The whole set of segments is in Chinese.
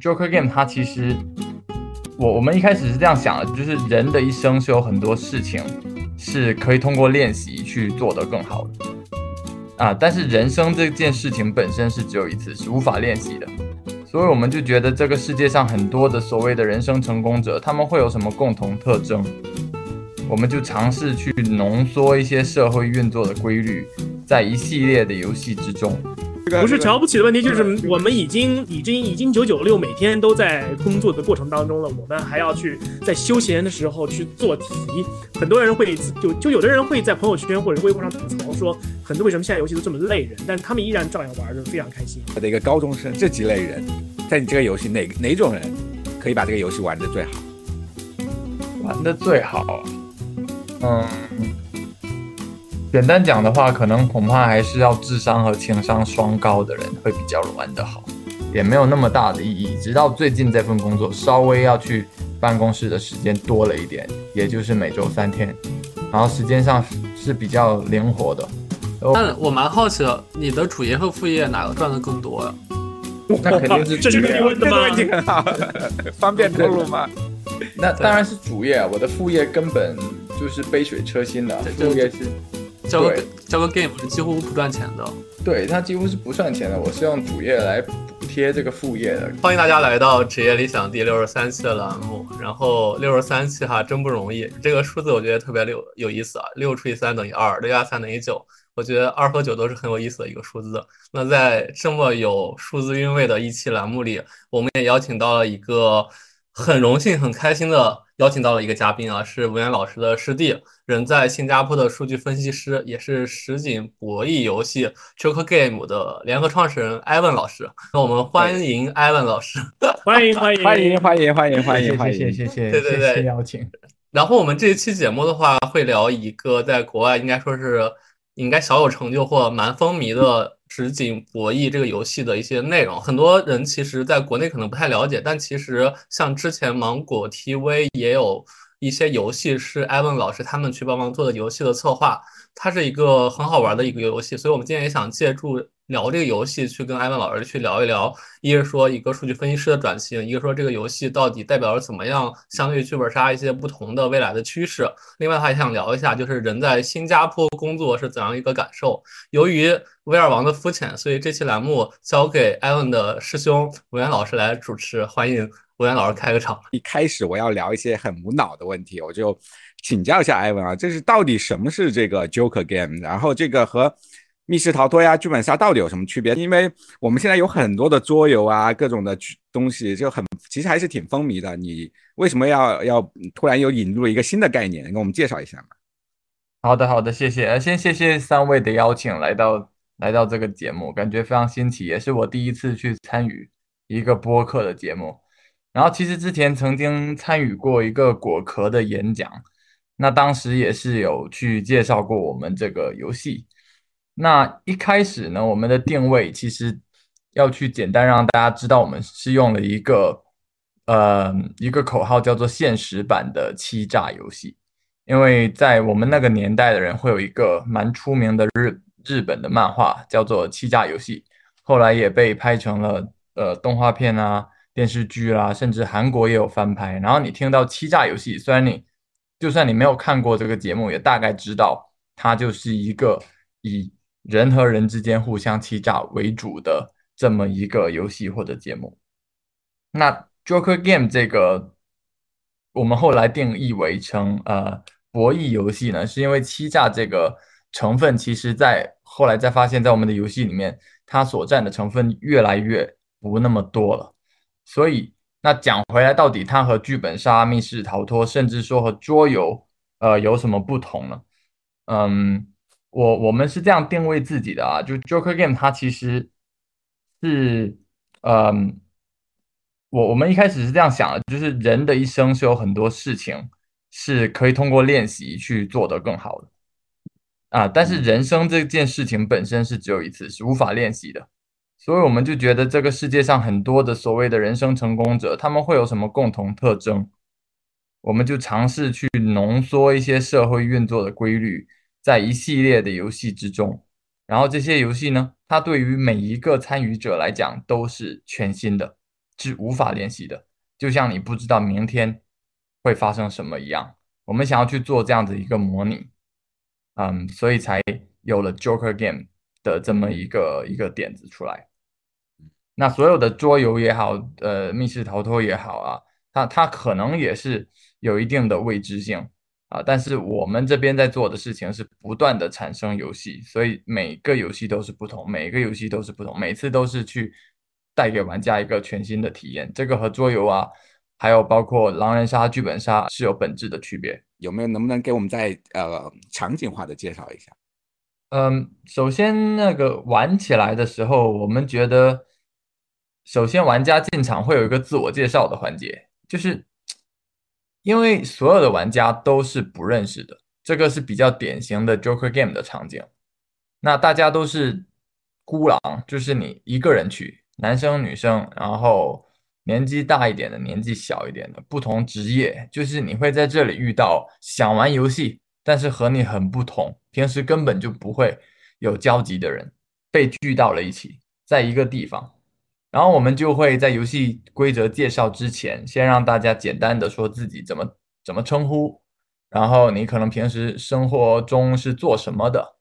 Joker Game 它其实，我我们一开始是这样想的，就是人的一生是有很多事情是可以通过练习去做得更好的啊，但是人生这件事情本身是只有一次，是无法练习的，所以我们就觉得这个世界上很多的所谓的人生成功者，他们会有什么共同特征？我们就尝试去浓缩一些社会运作的规律，在一系列的游戏之中。不是瞧不起的问题，就是我们已经已经已经九九六，每天都在工作的过程当中了，我们还要去在休闲的时候去做题。很多人会就就有的人会在朋友圈或者微博上吐槽说，很多为什么现在游戏都这么累人，但是他们依然照样玩的非常开心。我的一个高中生，这几类人，在你这个游戏哪哪种人可以把这个游戏玩的最好？玩的最好，嗯。简单讲的话，可能恐怕还是要智商和情商双高的人会比较玩得好，也没有那么大的意义。直到最近这份工作稍微要去办公室的时间多了一点，也就是每周三天，然后时间上是比较灵活的。但我蛮好奇的，你的主业和副业哪个赚的更多呀？那肯定是这是你问的吗？很好，方便透露吗？那当然是主业啊，我的副业根本就是杯水车薪的，副业是。交个交个 game 是几乎不赚钱的，对，它几乎是不赚钱的。我是用主业来补贴这个副业的。欢迎大家来到职业理想第六十三期的栏目。然后六十三期哈，真不容易。这个数字我觉得特别有有意思啊，六除以三等于二，六加三等于九。我觉得二和九都是很有意思的一个数字。那在这么有数字韵味的一期栏目里，我们也邀请到了一个很荣幸、很开心的。邀请到了一个嘉宾啊，是文渊老师的师弟，人在新加坡的数据分析师，也是实景博弈游戏 Choker Game 的联合创始人艾文老师。那我们欢迎艾文老师，欢迎欢迎欢迎欢迎欢迎欢迎欢迎，谢谢谢谢，对对对，邀请。然后我们这一期节目的话，会聊一个在国外应该说是应该小有成就或蛮风靡的。实景博弈这个游戏的一些内容，很多人其实在国内可能不太了解，但其实像之前芒果 TV 也有一些游戏是艾文老师他们去帮忙做的游戏的策划，它是一个很好玩的一个游戏，所以我们今天也想借助。聊这个游戏，去跟艾文老师去聊一聊，一是说一个数据分析师的转型，一个说这个游戏到底代表着怎么样相对于剧本杀一些不同的未来的趋势。另外，还想聊一下，就是人在新加坡工作是怎样一个感受。由于威尔王的肤浅，所以这期栏目交给艾文的师兄文渊老师来主持。欢迎文渊老师开个场。一开始我要聊一些很无脑的问题，我就请教一下艾文啊，这是到底什么是这个 Joker Game？然后这个和密室逃脱呀，剧本杀到底有什么区别？因为我们现在有很多的桌游啊，各种的东西就很，其实还是挺风靡的。你为什么要要突然又引入一个新的概念，给我们介绍一下嘛？好的，好的，谢谢。先谢谢三位的邀请，来到来到这个节目，感觉非常新奇，也是我第一次去参与一个播客的节目。然后其实之前曾经参与过一个果壳的演讲，那当时也是有去介绍过我们这个游戏。那一开始呢，我们的定位其实要去简单让大家知道，我们是用了一个呃一个口号，叫做现实版的欺诈游戏。因为在我们那个年代的人会有一个蛮出名的日日本的漫画，叫做《欺诈游戏》，后来也被拍成了呃动画片啊、电视剧啦，甚至韩国也有翻拍。然后你听到欺诈游戏，虽然你就算你没有看过这个节目，也大概知道它就是一个以人和人之间互相欺诈为主的这么一个游戏或者节目，那 Joker Game 这个我们后来定义为成呃博弈游戏呢，是因为欺诈这个成分，其实在后来再发现，在我们的游戏里面，它所占的成分越来越不那么多了。所以，那讲回来，到底它和剧本杀、密室逃脱，甚至说和桌游，呃，有什么不同呢？嗯。我我们是这样定位自己的啊，就 Joker Game 它其实是，嗯，我我们一开始是这样想的，就是人的一生是有很多事情是可以通过练习去做得更好的，啊，但是人生这件事情本身是只有一次，是无法练习的，所以我们就觉得这个世界上很多的所谓的人生成功者，他们会有什么共同特征？我们就尝试去浓缩一些社会运作的规律。在一系列的游戏之中，然后这些游戏呢，它对于每一个参与者来讲都是全新的，是无法练习的，就像你不知道明天会发生什么一样。我们想要去做这样子一个模拟，嗯，所以才有了 Joker Game 的这么一个一个点子出来。那所有的桌游也好，呃，密室逃脱也好啊，它它可能也是有一定的未知性啊。但是我们这边在做的事情是不断的产生游戏，所以每个游戏都是不同，每个游戏都是不同，每次都是去带给玩家一个全新的体验。这个和桌游啊，还有包括狼人杀、剧本杀是有本质的区别。有没有？能不能给我们再呃场景化的介绍一下？嗯，首先那个玩起来的时候，我们觉得。首先，玩家进场会有一个自我介绍的环节，就是因为所有的玩家都是不认识的，这个是比较典型的 Joker Game 的场景。那大家都是孤狼，就是你一个人去，男生女生，然后年纪大一点的，年纪小一点的，不同职业，就是你会在这里遇到想玩游戏，但是和你很不同，平时根本就不会有交集的人，被聚到了一起，在一个地方。然后我们就会在游戏规则介绍之前，先让大家简单的说自己怎么怎么称呼，然后你可能平时生活中是做什么的，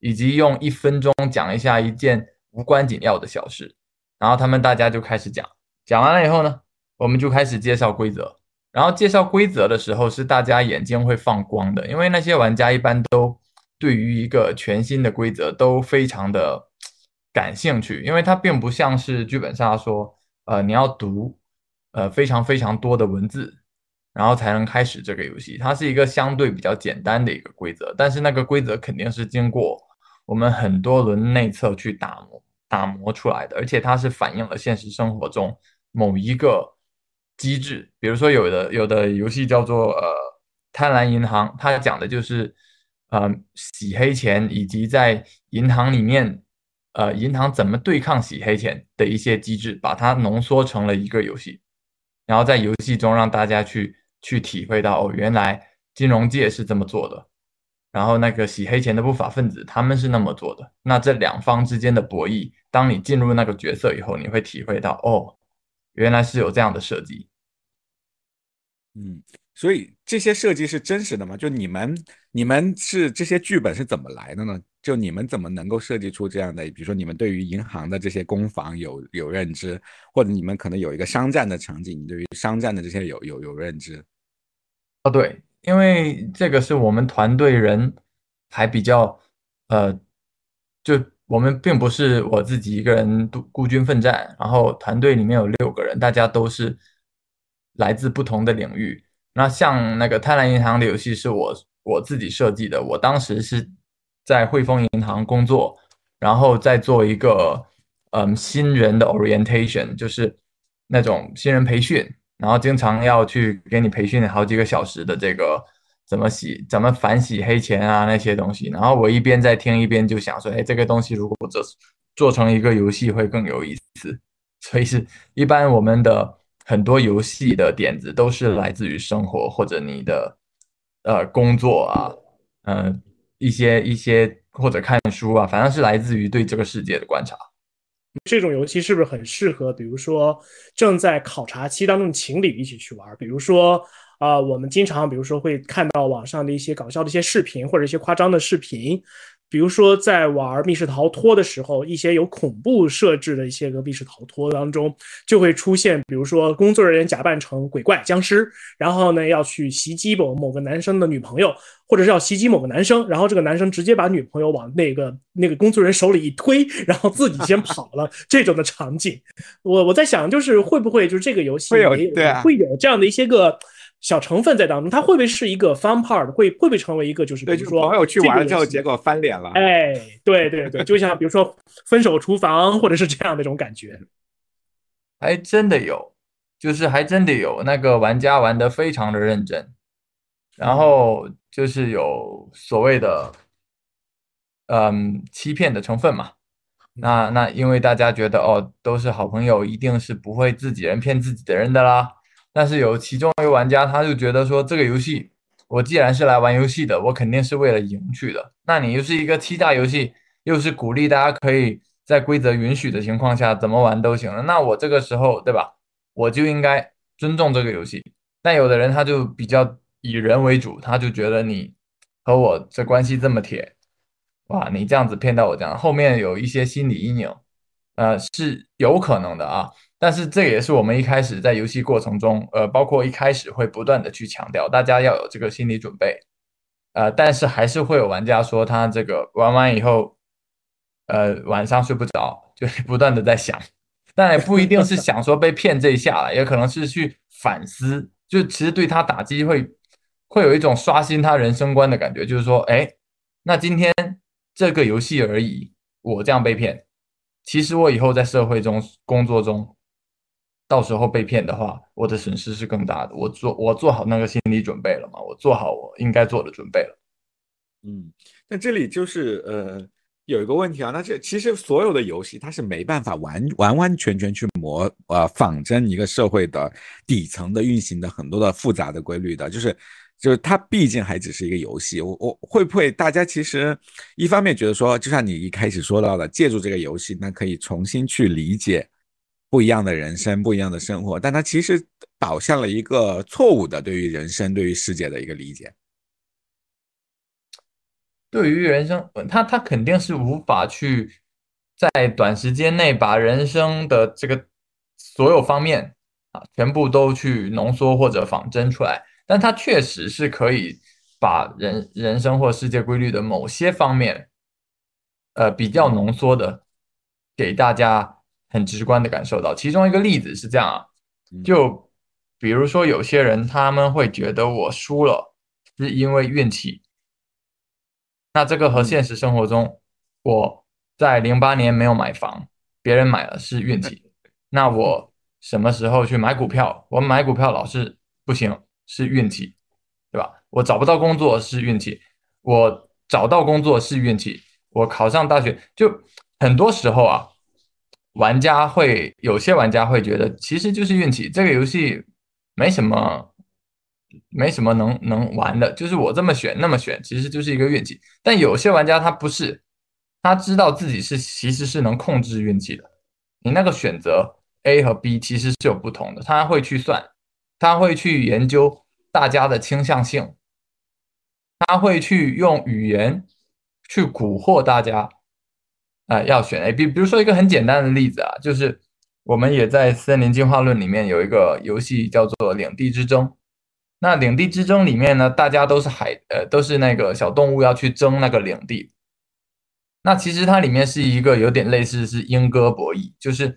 以及用一分钟讲一下一件无关紧要的小事。然后他们大家就开始讲，讲完了以后呢，我们就开始介绍规则。然后介绍规则的时候，是大家眼睛会放光的，因为那些玩家一般都对于一个全新的规则都非常的。感兴趣，因为它并不像是剧本杀说，呃，你要读，呃，非常非常多的文字，然后才能开始这个游戏。它是一个相对比较简单的一个规则，但是那个规则肯定是经过我们很多轮内测去打磨打磨出来的，而且它是反映了现实生活中某一个机制。比如说，有的有的游戏叫做呃贪婪银行，它讲的就是呃洗黑钱以及在银行里面。呃，银行怎么对抗洗黑钱的一些机制，把它浓缩成了一个游戏，然后在游戏中让大家去去体会到，哦，原来金融界是这么做的，然后那个洗黑钱的不法分子他们是那么做的，那这两方之间的博弈，当你进入那个角色以后，你会体会到，哦，原来是有这样的设计。嗯，所以这些设计是真实的吗？就你们你们是这些剧本是怎么来的呢？就你们怎么能够设计出这样的？比如说，你们对于银行的这些攻防有有认知，或者你们可能有一个商战的场景，你对于商战的这些有有有认知？哦，对，因为这个是我们团队人还比较呃，就我们并不是我自己一个人独孤军奋战，然后团队里面有六个人，大家都是来自不同的领域。那像那个贪婪银行的游戏是我我自己设计的，我当时是。在汇丰银行工作，然后再做一个嗯新人的 orientation，就是那种新人培训，然后经常要去给你培训好几个小时的这个怎么洗、怎么反洗黑钱啊那些东西。然后我一边在听，一边就想说，哎，这个东西如果做做成一个游戏会更有意思。所以是一般我们的很多游戏的点子都是来自于生活或者你的呃工作啊，嗯。一些一些或者看书啊，反正是来自于对这个世界的观察。这种游戏是不是很适合，比如说正在考察期当中的情侣一起去玩？比如说啊，我们经常比如说会看到网上的一些搞笑的一些视频，或者一些夸张的视频。比如说，在玩密室逃脱的时候，一些有恐怖设置的一些个密室逃脱当中，就会出现，比如说工作人员假扮成鬼怪、僵尸，然后呢要去袭击某某个男生的女朋友，或者是要袭击某个男生，然后这个男生直接把女朋友往那个那个工作人员手里一推，然后自己先跑了，这种的场景，我我在想，就是会不会就是这个游戏会有对啊，会有这样的一些个。小成分在当中，它会不会是一个 fun part？会会不会成为一个就是比如说朋友去玩了之后，结果翻脸了？哎，对对对，就像比如说分手厨房，或者是这样的一种感觉，还真的有，就是还真的有那个玩家玩的非常的认真，然后就是有所谓的嗯欺骗的成分嘛。那那因为大家觉得哦都是好朋友，一定是不会自己人骗自己的人的啦。但是有其中一个玩家，他就觉得说，这个游戏我既然是来玩游戏的，我肯定是为了赢去的。那你又是一个欺诈游戏，又是鼓励大家可以在规则允许的情况下怎么玩都行了。那我这个时候，对吧？我就应该尊重这个游戏。但有的人他就比较以人为主，他就觉得你和我这关系这么铁，哇，你这样子骗到我这样，后面有一些心理阴影，呃，是有可能的啊。但是这也是我们一开始在游戏过程中，呃，包括一开始会不断的去强调，大家要有这个心理准备，呃，但是还是会有玩家说他这个玩完以后，呃，晚上睡不着，就是 不断的在想，但也不一定是想说被骗这一下了，也可能是去反思，就其实对他打击会会有一种刷新他人生观的感觉，就是说，哎，那今天这个游戏而已，我这样被骗，其实我以后在社会中工作中。到时候被骗的话，我的损失是更大的。我做我做好那个心理准备了吗？我做好我应该做的准备了。嗯，那这里就是呃有一个问题啊，那这其实所有的游戏它是没办法完完完全全去模呃仿真一个社会的底层的运行的很多的复杂的规律的，就是就是它毕竟还只是一个游戏。我我会不会大家其实一方面觉得说，就像你一开始说到的，借助这个游戏，那可以重新去理解。不一样的人生，不一样的生活，但他其实导向了一个错误的对于人生、对于世界的一个理解。对于人生，他他肯定是无法去在短时间内把人生的这个所有方面啊全部都去浓缩或者仿真出来，但他确实是可以把人人生或世界规律的某些方面，呃比较浓缩的给大家。很直观的感受到，其中一个例子是这样啊，就比如说有些人他们会觉得我输了是因为运气，那这个和现实生活中我在零八年没有买房，别人买了是运气，那我什么时候去买股票，我买股票老是不行是运气，对吧？我找不到工作是运气，我找到工作是运气，我考上大学。就很多时候啊。玩家会有些玩家会觉得，其实就是运气。这个游戏没什么，没什么能能玩的，就是我这么选那么选，其实就是一个运气。但有些玩家他不是，他知道自己是其实是能控制运气的。你那个选择 A 和 B 其实是有不同的，他会去算，他会去研究大家的倾向性，他会去用语言去蛊惑大家。啊，要选 A、B，比如说一个很简单的例子啊，就是我们也在《森林进化论》里面有一个游戏叫做《领地之争》。那《领地之争》里面呢，大家都是海，呃，都是那个小动物要去争那个领地。那其实它里面是一个有点类似是鹰鸽博弈，就是，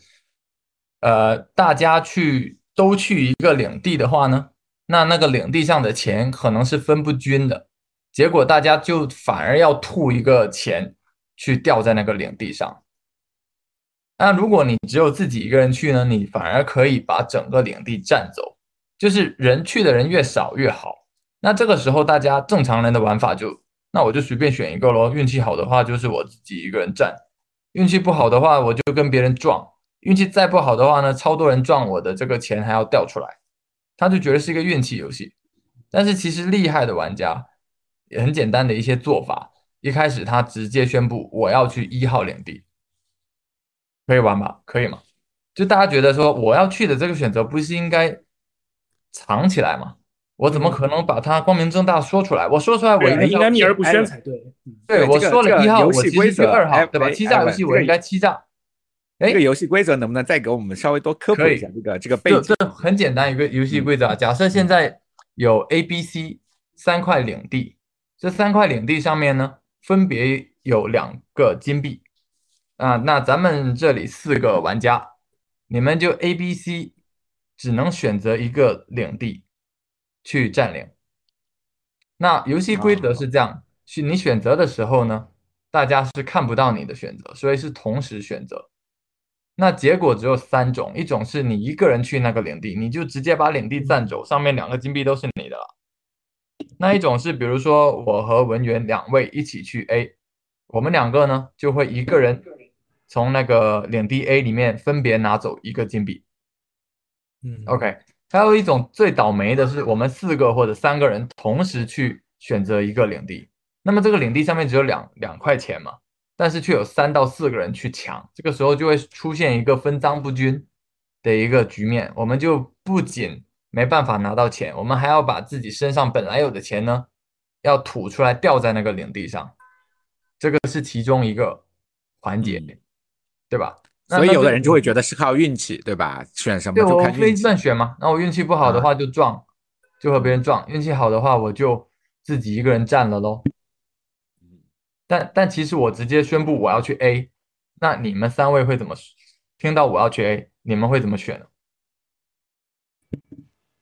呃，大家去都去一个领地的话呢，那那个领地上的钱可能是分不均的，结果大家就反而要吐一个钱。去掉在那个领地上。那如果你只有自己一个人去呢？你反而可以把整个领地占走，就是人去的人越少越好。那这个时候，大家正常人的玩法就，那我就随便选一个咯。运气好的话，就是我自己一个人占；运气不好的话，我就跟别人撞。运气再不好的话呢，超多人撞我的这个钱还要掉出来。他就觉得是一个运气游戏。但是其实厉害的玩家也很简单的一些做法。一开始他直接宣布我要去一号领地，可以玩吧？可以吗？就大家觉得说我要去的这个选择不是应该藏起来吗？我怎么可能把它光明正大说出来？我说出来我应该秘而不宣才对。对，我说了一号，我其实是二号，对吧？欺诈游戏我应该欺诈。哎，这个游戏规则能不能再给我们稍微多科普一下？这个这个背景，这很简单一个游戏规则啊。假设现在有 A、B、C 三块领地，这三块领地上面呢？分别有两个金币啊，那咱们这里四个玩家，你们就 A、B、C 只能选择一个领地去占领。那游戏规则是这样：是你选择的时候呢，大家是看不到你的选择，所以是同时选择。那结果只有三种：一种是你一个人去那个领地，你就直接把领地占走，上面两个金币都是你的了。那一种是，比如说我和文员两位一起去 A，我们两个呢就会一个人从那个领地 A 里面分别拿走一个金币。嗯，OK。还有一种最倒霉的是，我们四个或者三个人同时去选择一个领地，那么这个领地上面只有两两块钱嘛，但是却有三到四个人去抢，这个时候就会出现一个分赃不均，的一个局面，我们就不仅没办法拿到钱，我们还要把自己身上本来有的钱呢，要吐出来掉在那个领地上，这个是其中一个环节，对吧？所以有的人就会觉得是靠运气，对吧？选什么就看运气。乱选嘛，那我运气不好的话就撞，就和别人撞；运气好的话我就自己一个人占了喽。但但其实我直接宣布我要去 A，那你们三位会怎么听到我要去 A？你们会怎么选呢？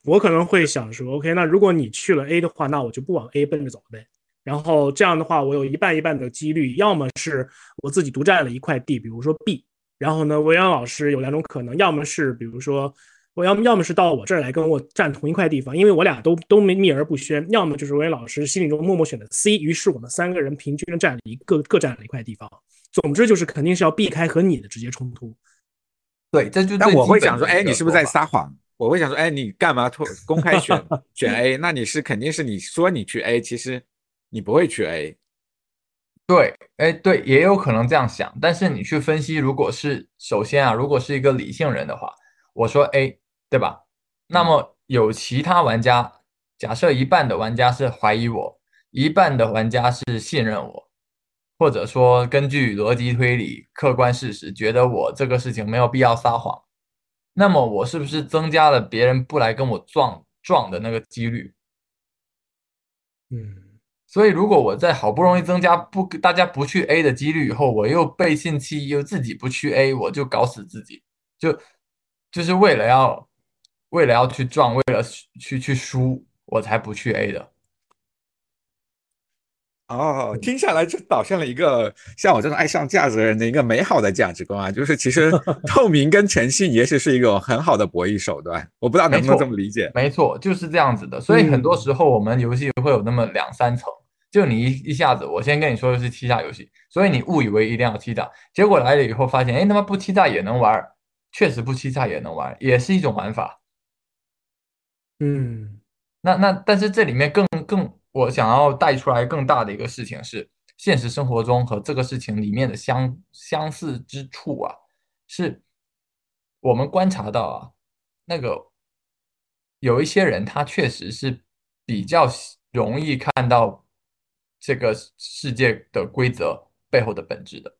我可能会想说，OK，那如果你去了 A 的话，那我就不往 A 奔着走呗。然后这样的话，我有一半一半的几率，要么是我自己独占了一块地，比如说 B。然后呢，维安老师有两种可能，要么是比如说，我要么要么是到我这儿来跟我占同一块地方，因为我俩都都没秘而不宣；要么就是维安老师心里中默默选的 C，于是我们三个人平均占了一个各占了一块地方。总之就是肯定是要避开和你的直接冲突。对，这就但我会想说，哎，你是不是在撒谎？我会想说，哎，你干嘛突公开选选 A？那你是肯定是你说你去 A，其实你不会去 A。对，哎，对，也有可能这样想，但是你去分析，如果是首先啊，如果是一个理性人的话，我说 A，对吧？那么有其他玩家，假设一半的玩家是怀疑我，一半的玩家是信任我，或者说根据逻辑推理、客观事实，觉得我这个事情没有必要撒谎，那么我是不是增加了别人不来跟我撞撞的那个几率？嗯。所以，如果我在好不容易增加不大家不去 A 的几率以后，我又背信弃义，又自己不去 A，我就搞死自己，就就是为了要为了要去撞，为了去去输，我才不去 A 的。哦，听下来就导向了一个像我这种爱上价值的人的一个美好的价值观啊，就是其实 透明跟诚信也许是一种很好的博弈手段。我不知道能不能这么理解。没错，就是这样子的。所以很多时候我们游戏会有那么两三层。就你一一下子，我先跟你说的是欺诈游戏，所以你误以为一定要欺诈，结果来了以后发现，哎，他妈不欺诈也能玩，确实不欺诈也能玩，也是一种玩法。嗯，那那但是这里面更更我想要带出来更大的一个事情是，现实生活中和这个事情里面的相相似之处啊，是我们观察到啊，那个有一些人他确实是比较容易看到。这个世界的规则背后的本质的，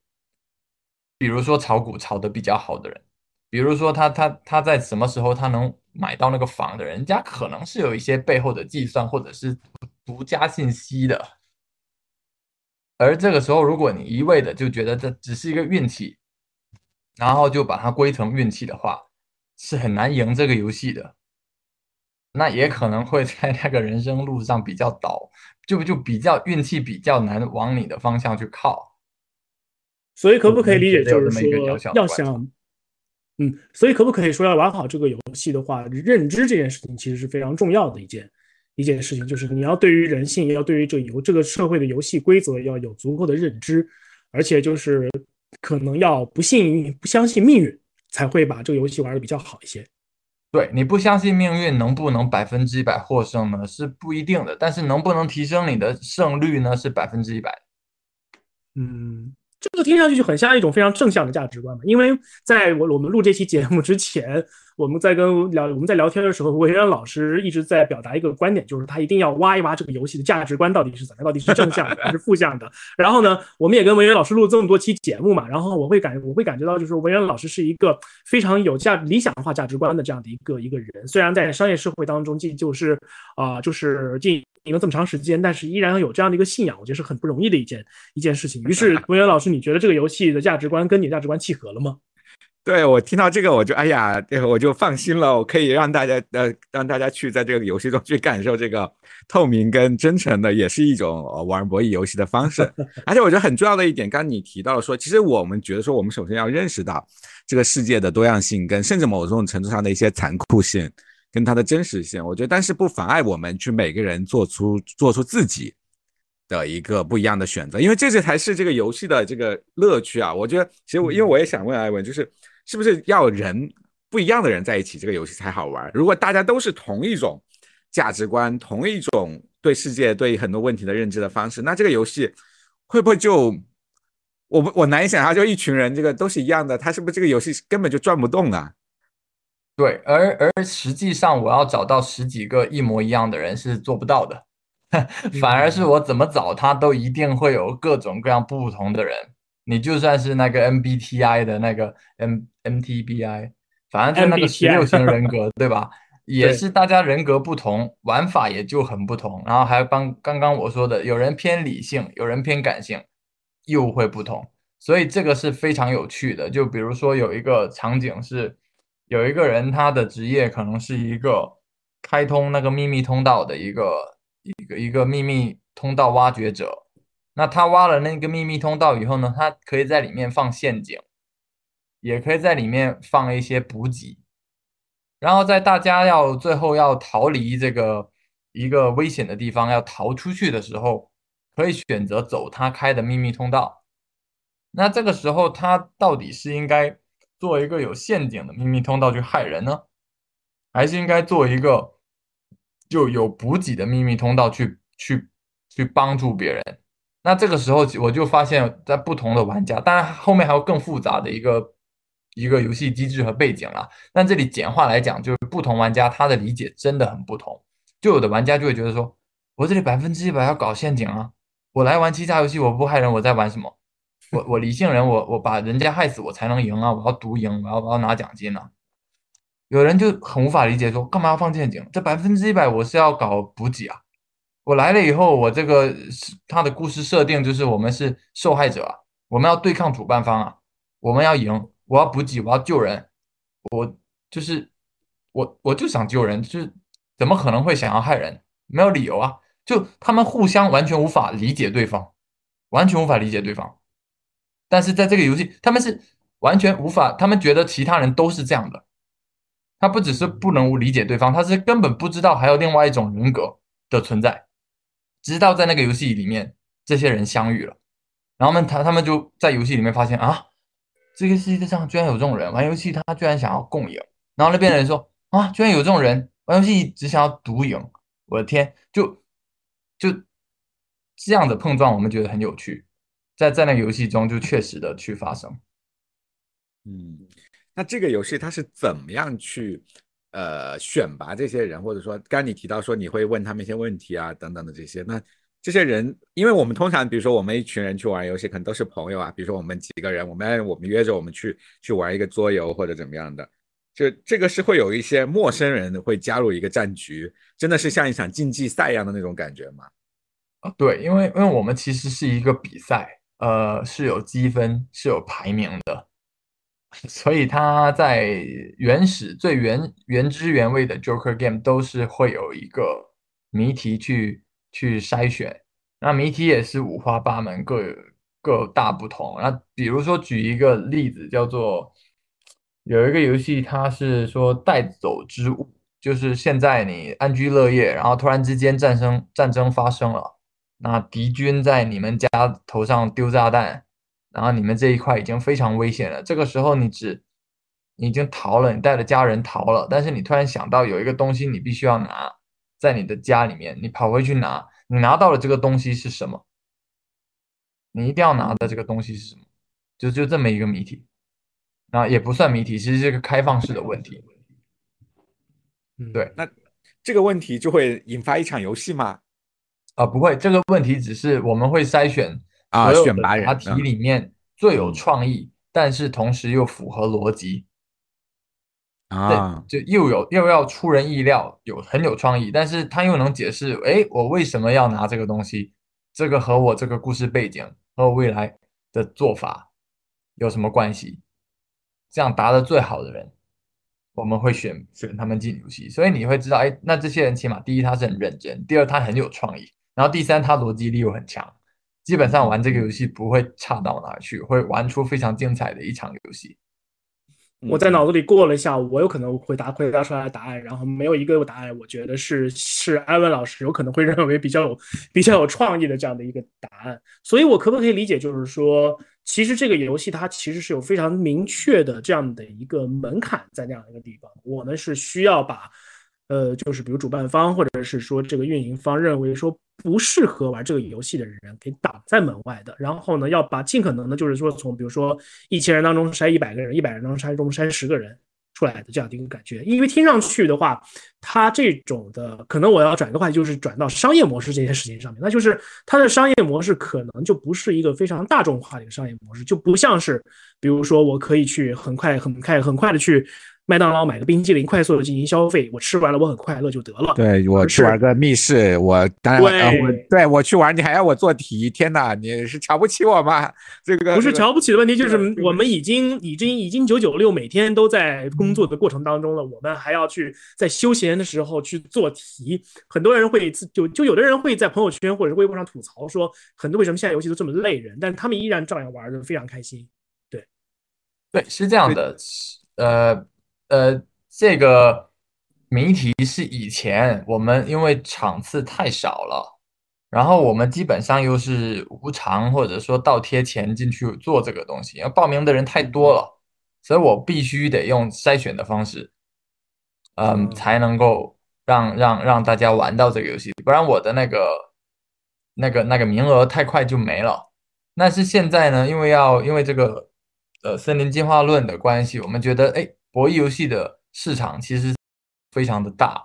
比如说炒股炒得比较好的人，比如说他他他在什么时候他能买到那个房的人家，可能是有一些背后的计算或者是独家信息的。而这个时候，如果你一味的就觉得这只是一个运气，然后就把它归成运气的话，是很难赢这个游戏的。那也可能会在那个人生路上比较倒。就就比较运气比较难往你的方向去靠，所以可不可以理解就是说要想，嗯，所以可不可以说要玩好这个游戏的话，认知这件事情其实是非常重要的一件一件事情，就是你要对于人性，要对于这游这个社会的游戏规则要有足够的认知，而且就是可能要不信不相信命运，才会把这个游戏玩的比较好一些。对你不相信命运能不能百分之一百获胜呢？是不一定的，但是能不能提升你的胜率呢？是百分之一百。嗯，这个听上去就很像一种非常正向的价值观嘛，因为在我我们录这期节目之前。我们在跟聊我们在聊天的时候，韦恩老师一直在表达一个观点，就是他一定要挖一挖这个游戏的价值观到底是怎么，到底是正向的还是负向的。然后呢，我们也跟韦恩老师录这么多期节目嘛，然后我会感我会感觉到，就是韦恩老师是一个非常有价理想化价值观的这样的一个一个人。虽然在商业社会当中，进就是啊，就是经营了这么长时间，但是依然有这样的一个信仰，我觉得是很不容易的一件一件事情。于是，文渊老师，你觉得这个游戏的价值观跟你的价值观契合了吗？对我听到这个，我就哎呀，我就放心了。我可以让大家呃，让大家去在这个游戏中去感受这个透明跟真诚的，也是一种玩博弈游戏的方式。而且我觉得很重要的一点，刚刚你提到了说，其实我们觉得说，我们首先要认识到这个世界的多样性，跟甚至某种程度上的一些残酷性，跟它的真实性。我觉得，但是不妨碍我们去每个人做出做出自己的一个不一样的选择，因为这这才是这个游戏的这个乐趣啊。我觉得，其实我因为我也想问艾文，就是。是不是要人不一样的人在一起，这个游戏才好玩？如果大家都是同一种价值观、同一种对世界、对很多问题的认知的方式，那这个游戏会不会就我不我难以想象，就一群人这个都是一样的，他是不是这个游戏根本就转不动啊？对，而而实际上我要找到十几个一模一样的人是做不到的，反而是我怎么找他都一定会有各种各样不同的人。你就算是那个 MBTI 的那个 M MTBI，反正就那个十六型人格，对吧？也是大家人格不同，玩法也就很不同。然后还帮刚刚我说的，有人偏理性，有人偏感性，又会不同。所以这个是非常有趣的。就比如说有一个场景是。有一个人，他的职业可能是一个开通那个秘密通道的一个一个一个秘密通道挖掘者。那他挖了那个秘密通道以后呢，他可以在里面放陷阱，也可以在里面放一些补给。然后在大家要最后要逃离这个一个危险的地方，要逃出去的时候，可以选择走他开的秘密通道。那这个时候，他到底是应该？做一个有陷阱的秘密通道去害人呢，还是应该做一个就有补给的秘密通道去去去帮助别人？那这个时候我就发现，在不同的玩家，当然后面还有更复杂的一个一个游戏机制和背景了。但这里简化来讲，就是不同玩家他的理解真的很不同。就有的玩家就会觉得说，我这里百分之一百要搞陷阱啊，我来玩欺诈游戏，我不害人，我在玩什么？我我理性人，我我把人家害死我才能赢啊！我要独赢，我要我要拿奖金呢。有人就很无法理解，说干嘛要放陷阱？这百分之一百我是要搞补给啊！我来了以后，我这个他的故事设定就是我们是受害者啊，我们要对抗主办方啊，我们要赢，我要补给，我要救人，我就是我我就想救人，就是怎么可能会想要害人？没有理由啊！就他们互相完全无法理解对方，完全无法理解对方。但是在这个游戏，他们是完全无法，他们觉得其他人都是这样的。他不只是不能理解对方，他是根本不知道还有另外一种人格的存在。直到在那个游戏里面，这些人相遇了，然后他们他他们就在游戏里面发现啊，这个世界上居然有这种人玩游戏，他居然想要共赢。然后那边人说啊，居然有这种人玩游戏只想要独赢。我的天，就就这样的碰撞，我们觉得很有趣。在在那个游戏中就确实的去发生，嗯，那这个游戏它是怎么样去呃选拔这些人，或者说刚你提到说你会问他们一些问题啊等等的这些，那这些人，因为我们通常比如说我们一群人去玩游戏，可能都是朋友啊，比如说我们几个人，我们我们约着我们去去玩一个桌游或者怎么样的，就这个是会有一些陌生人会加入一个战局，真的是像一场竞技赛一样的那种感觉吗？啊，对，因为因为我们其实是一个比赛。呃，是有积分，是有排名的，所以它在原始、最原原汁原味的 Joker Game 都是会有一个谜题去去筛选。那谜题也是五花八门，各各大不同。那比如说举一个例子，叫做有一个游戏，它是说带走之物，就是现在你安居乐业，然后突然之间战争战争发生了。那敌军在你们家头上丢炸弹，然后你们这一块已经非常危险了。这个时候你只你已经逃了，你带着家人逃了，但是你突然想到有一个东西你必须要拿，在你的家里面，你跑回去拿，你拿到了这个东西是什么？你一定要拿的这个东西是什么？就就这么一个谜题，啊，也不算谜题，其实是个开放式的问题。对，那这个问题就会引发一场游戏吗？啊，不会，这个问题只是我们会筛选啊，选拔答题里面最有创意，但是同时又符合逻辑啊，就又有又要出人意料，有很有创意，但是他又能解释，哎，我为什么要拿这个东西？这个和我这个故事背景和我未来的做法有什么关系？这样答的最好的人，我们会选选他们进游戏，所以你会知道，哎，那这些人起码第一他是很认真，第二他很有创意。然后第三，他逻辑力又很强，基本上玩这个游戏不会差到哪去，会玩出非常精彩的一场游戏。我在脑子里过了一下，我有可能回答回答出来的答案，然后没有一个答案，我觉得是是艾文老师有可能会认为比较有比较有创意的这样的一个答案。所以，我可不可以理解，就是说，其实这个游戏它其实是有非常明确的这样的一个门槛在那样的一个地方，我们是需要把。呃，就是比如主办方或者是说这个运营方认为说不适合玩这个游戏的人给挡在门外的，然后呢，要把尽可能的，就是说从比如说一千人当中筛一百个人，一百人当中筛中筛十个人，出来的这样的一个感觉。因为听上去的话，它这种的可能我要转的话，就是转到商业模式这件事情上面，那就是它的商业模式可能就不是一个非常大众化的一个商业模式，就不像是比如说我可以去很快很快很快的去。麦当劳买个冰激凌，快速的进行消费，我吃完了，我很快乐就得了。对我去玩个密室，我当然我对我去玩，你还要我做题，天哪，你是瞧不起我吗？这个不是瞧不起的问题，就是我们已经已经已经九九六，每天都在工作的过程当中了，我们还要去在休闲的时候去做题。很多人会就就有的人会在朋友圈或者是微博上吐槽说，很多为什么现在游戏都这么累人，但是他们依然照样玩的非常开心。对，对，是这样的，呃。呃，这个谜题是以前我们因为场次太少了，然后我们基本上又是无偿或者说倒贴钱进去做这个东西，因为报名的人太多了，所以我必须得用筛选的方式，嗯，才能够让让让大家玩到这个游戏，不然我的那个那个那个名额太快就没了。但是现在呢，因为要因为这个呃森林进化论的关系，我们觉得哎。博弈游戏的市场其实非常的大，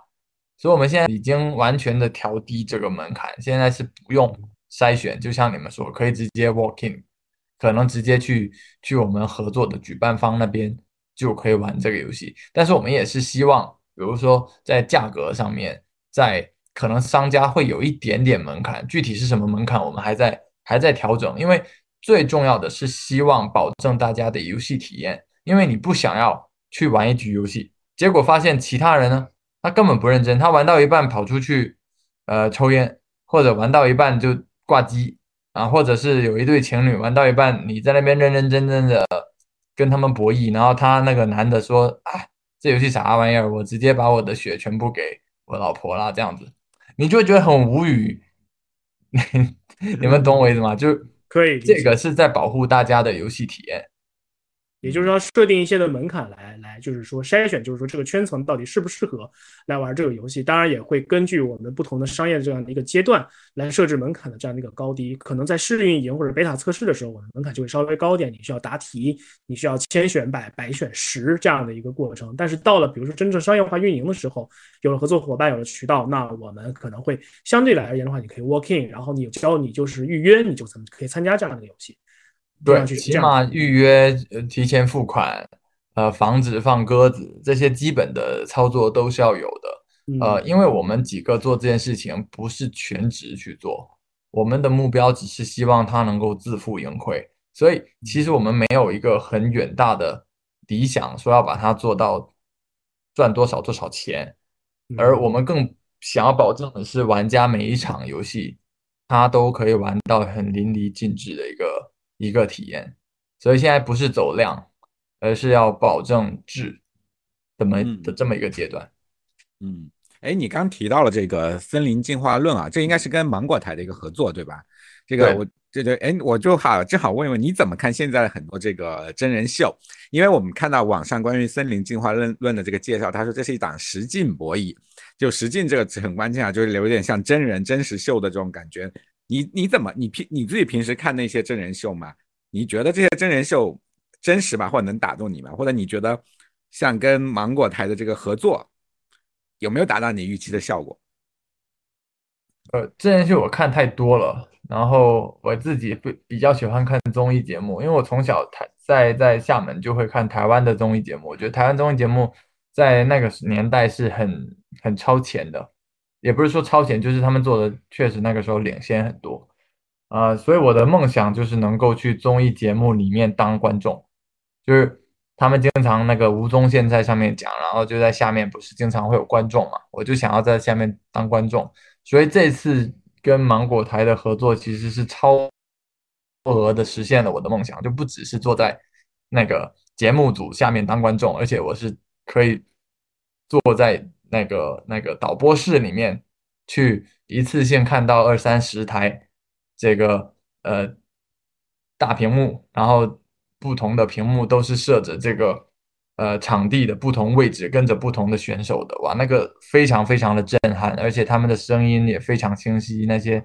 所以我们现在已经完全的调低这个门槛，现在是不用筛选，就像你们说，可以直接 walk in，可能直接去去我们合作的举办方那边就可以玩这个游戏。但是我们也是希望，比如说在价格上面，在可能商家会有一点点门槛，具体是什么门槛，我们还在还在调整。因为最重要的是希望保证大家的游戏体验，因为你不想要。去玩一局游戏，结果发现其他人呢，他根本不认真，他玩到一半跑出去，呃，抽烟，或者玩到一半就挂机啊，或者是有一对情侣玩到一半，你在那边认认真真的跟他们博弈，然后他那个男的说，哎，这游戏啥玩意儿，我直接把我的血全部给我老婆了，这样子，你就会觉得很无语，你们懂我意思吗？就可以，这个是在保护大家的游戏体验。也就是说，设定一些的门槛来来，就是说筛选，就是说这个圈层到底适不适合来玩这个游戏。当然，也会根据我们不同的商业这样的一个阶段来设置门槛的这样的一个高低。可能在试运营或者贝塔测试的时候，我们门槛就会稍微高点，你需要答题，你需要千选百百选十这样的一个过程。但是到了比如说真正商业化运营的时候，有了合作伙伴，有了渠道，那我们可能会相对来而言的话，你可以 walk in，然后你只要你就是预约，你就怎么可以参加这样的一个游戏。对，起码预约、呃，提前付款，呃，防止放鸽子，这些基本的操作都是要有的。呃，因为我们几个做这件事情不是全职去做，我们的目标只是希望他能够自负盈亏，所以其实我们没有一个很远大的理想，说要把它做到赚多少多少钱，而我们更想要保证的是，玩家每一场游戏他都可以玩到很淋漓尽致的一个。一个体验，所以现在不是走量，而是要保证质，怎么的这么一个阶段。嗯，哎，你刚提到了这个森林进化论啊，这应该是跟芒果台的一个合作，对吧？这个我这个哎，我就好正好问问你怎么看现在的很多这个真人秀？因为我们看到网上关于森林进化论论的这个介绍，他说这是一档实境博弈，就实境这个词很关键啊，就是有点像真人真实秀的这种感觉。你你怎么你平你自己平时看那些真人秀吗？你觉得这些真人秀真实吗？或者能打动你吗？或者你觉得像跟芒果台的这个合作有没有达到你预期的效果？呃，真人秀我看太多了，然后我自己比比较喜欢看综艺节目，因为我从小台在在厦门就会看台湾的综艺节目，我觉得台湾综艺节目在那个年代是很很超前的。也不是说超前，就是他们做的确实那个时候领先很多，啊，所以我的梦想就是能够去综艺节目里面当观众，就是他们经常那个吴宗宪在上面讲，然后就在下面不是经常会有观众嘛，我就想要在下面当观众，所以这次跟芒果台的合作其实是超额的实现了我的梦想，就不只是坐在那个节目组下面当观众，而且我是可以坐在。那个那个导播室里面，去一次性看到二三十台这个呃大屏幕，然后不同的屏幕都是设着这个呃场地的不同位置，跟着不同的选手的，哇，那个非常非常的震撼，而且他们的声音也非常清晰，那些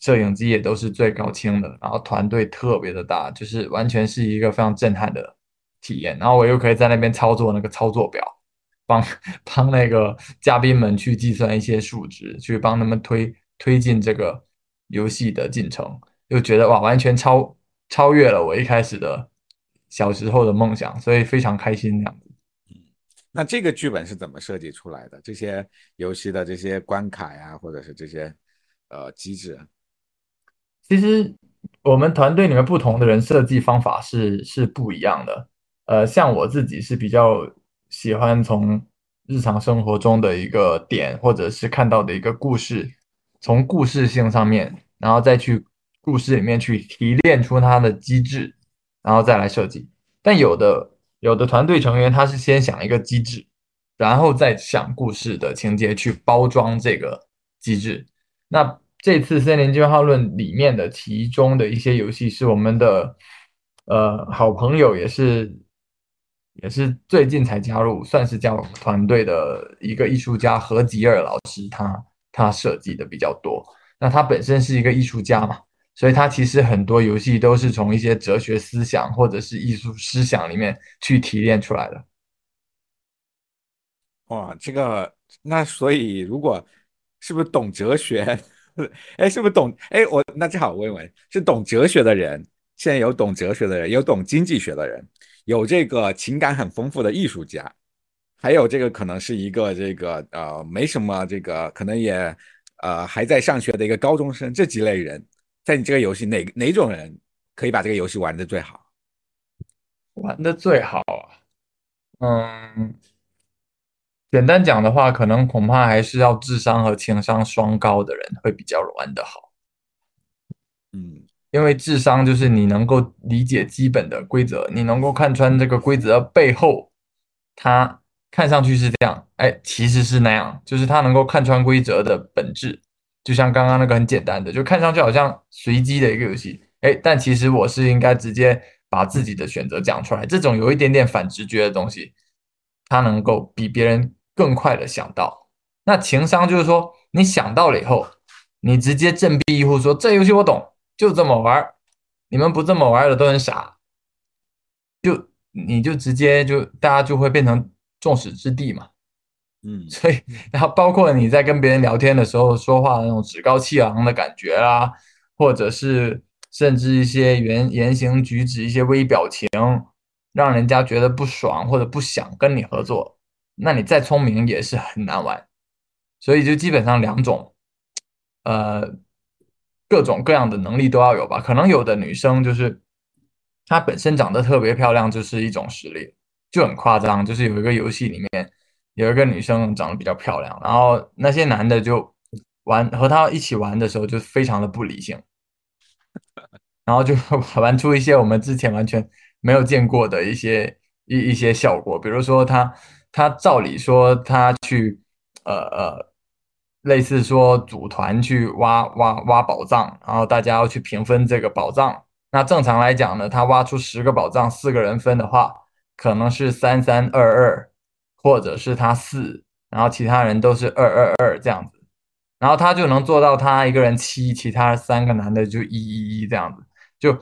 摄影机也都是最高清的，然后团队特别的大，就是完全是一个非常震撼的体验，然后我又可以在那边操作那个操作表，帮 帮那个嘉宾们去计算一些数值，去帮他们推推进这个游戏的进程，就觉得哇，完全超超越了我一开始的小时候的梦想，所以非常开心这样子。那这个剧本是怎么设计出来的？这些游戏的这些关卡呀，或者是这些呃机制？其实我们团队里面不同的人设计方法是是不一样的。呃，像我自己是比较喜欢从日常生活中的一个点，或者是看到的一个故事，从故事性上面，然后再去故事里面去提炼出它的机制，然后再来设计。但有的有的团队成员他是先想一个机制，然后再想故事的情节去包装这个机制。那这次《森林进化论》里面的其中的一些游戏是我们的呃好朋友，也是也是最近才加入，算是加入团队的一个艺术家何吉尔老师，他他设计的比较多。那他本身是一个艺术家嘛，所以他其实很多游戏都是从一些哲学思想或者是艺术思想里面去提炼出来的。哇，这个那所以如果是不是懂哲学？哎，是不是懂？哎，我那正好问问，是懂哲学的人，现在有懂哲学的人，有懂经济学的人，有这个情感很丰富的艺术家，还有这个可能是一个这个呃没什么这个可能也呃还在上学的一个高中生，这几类人，在你这个游戏哪哪种人可以把这个游戏玩的最好？玩的最好啊，嗯。简单讲的话，可能恐怕还是要智商和情商双高的人会比较玩得好。嗯，因为智商就是你能够理解基本的规则，你能够看穿这个规则背后，它看上去是这样，哎，其实是那样，就是他能够看穿规则的本质。就像刚刚那个很简单的，就看上去好像随机的一个游戏，哎，但其实我是应该直接把自己的选择讲出来。这种有一点点反直觉的东西，它能够比别人。更快的想到，那情商就是说，你想到了以后，你直接振臂一呼说：“这游戏我懂，就这么玩你们不这么玩的都很傻。”就你就直接就大家就会变成众矢之的嘛。嗯，所以然后包括你在跟别人聊天的时候说话的那种趾高气昂的感觉啦，或者是甚至一些言言行举止、一些微表情，让人家觉得不爽或者不想跟你合作。那你再聪明也是很难玩，所以就基本上两种，呃，各种各样的能力都要有吧。可能有的女生就是她本身长得特别漂亮，就是一种实力，就很夸张。就是有一个游戏里面有一个女生长得比较漂亮，然后那些男的就玩和她一起玩的时候就非常的不理性，然后就 玩出一些我们之前完全没有见过的一些一一些效果，比如说她。他照理说，他去，呃呃，类似说组团去挖挖挖宝藏，然后大家要去平分这个宝藏。那正常来讲呢，他挖出十个宝藏，四个人分的话，可能是三三二二，或者是他四，然后其他人都是二二二这样子，然后他就能做到他一个人七，其他三个男的就一一一这样子，就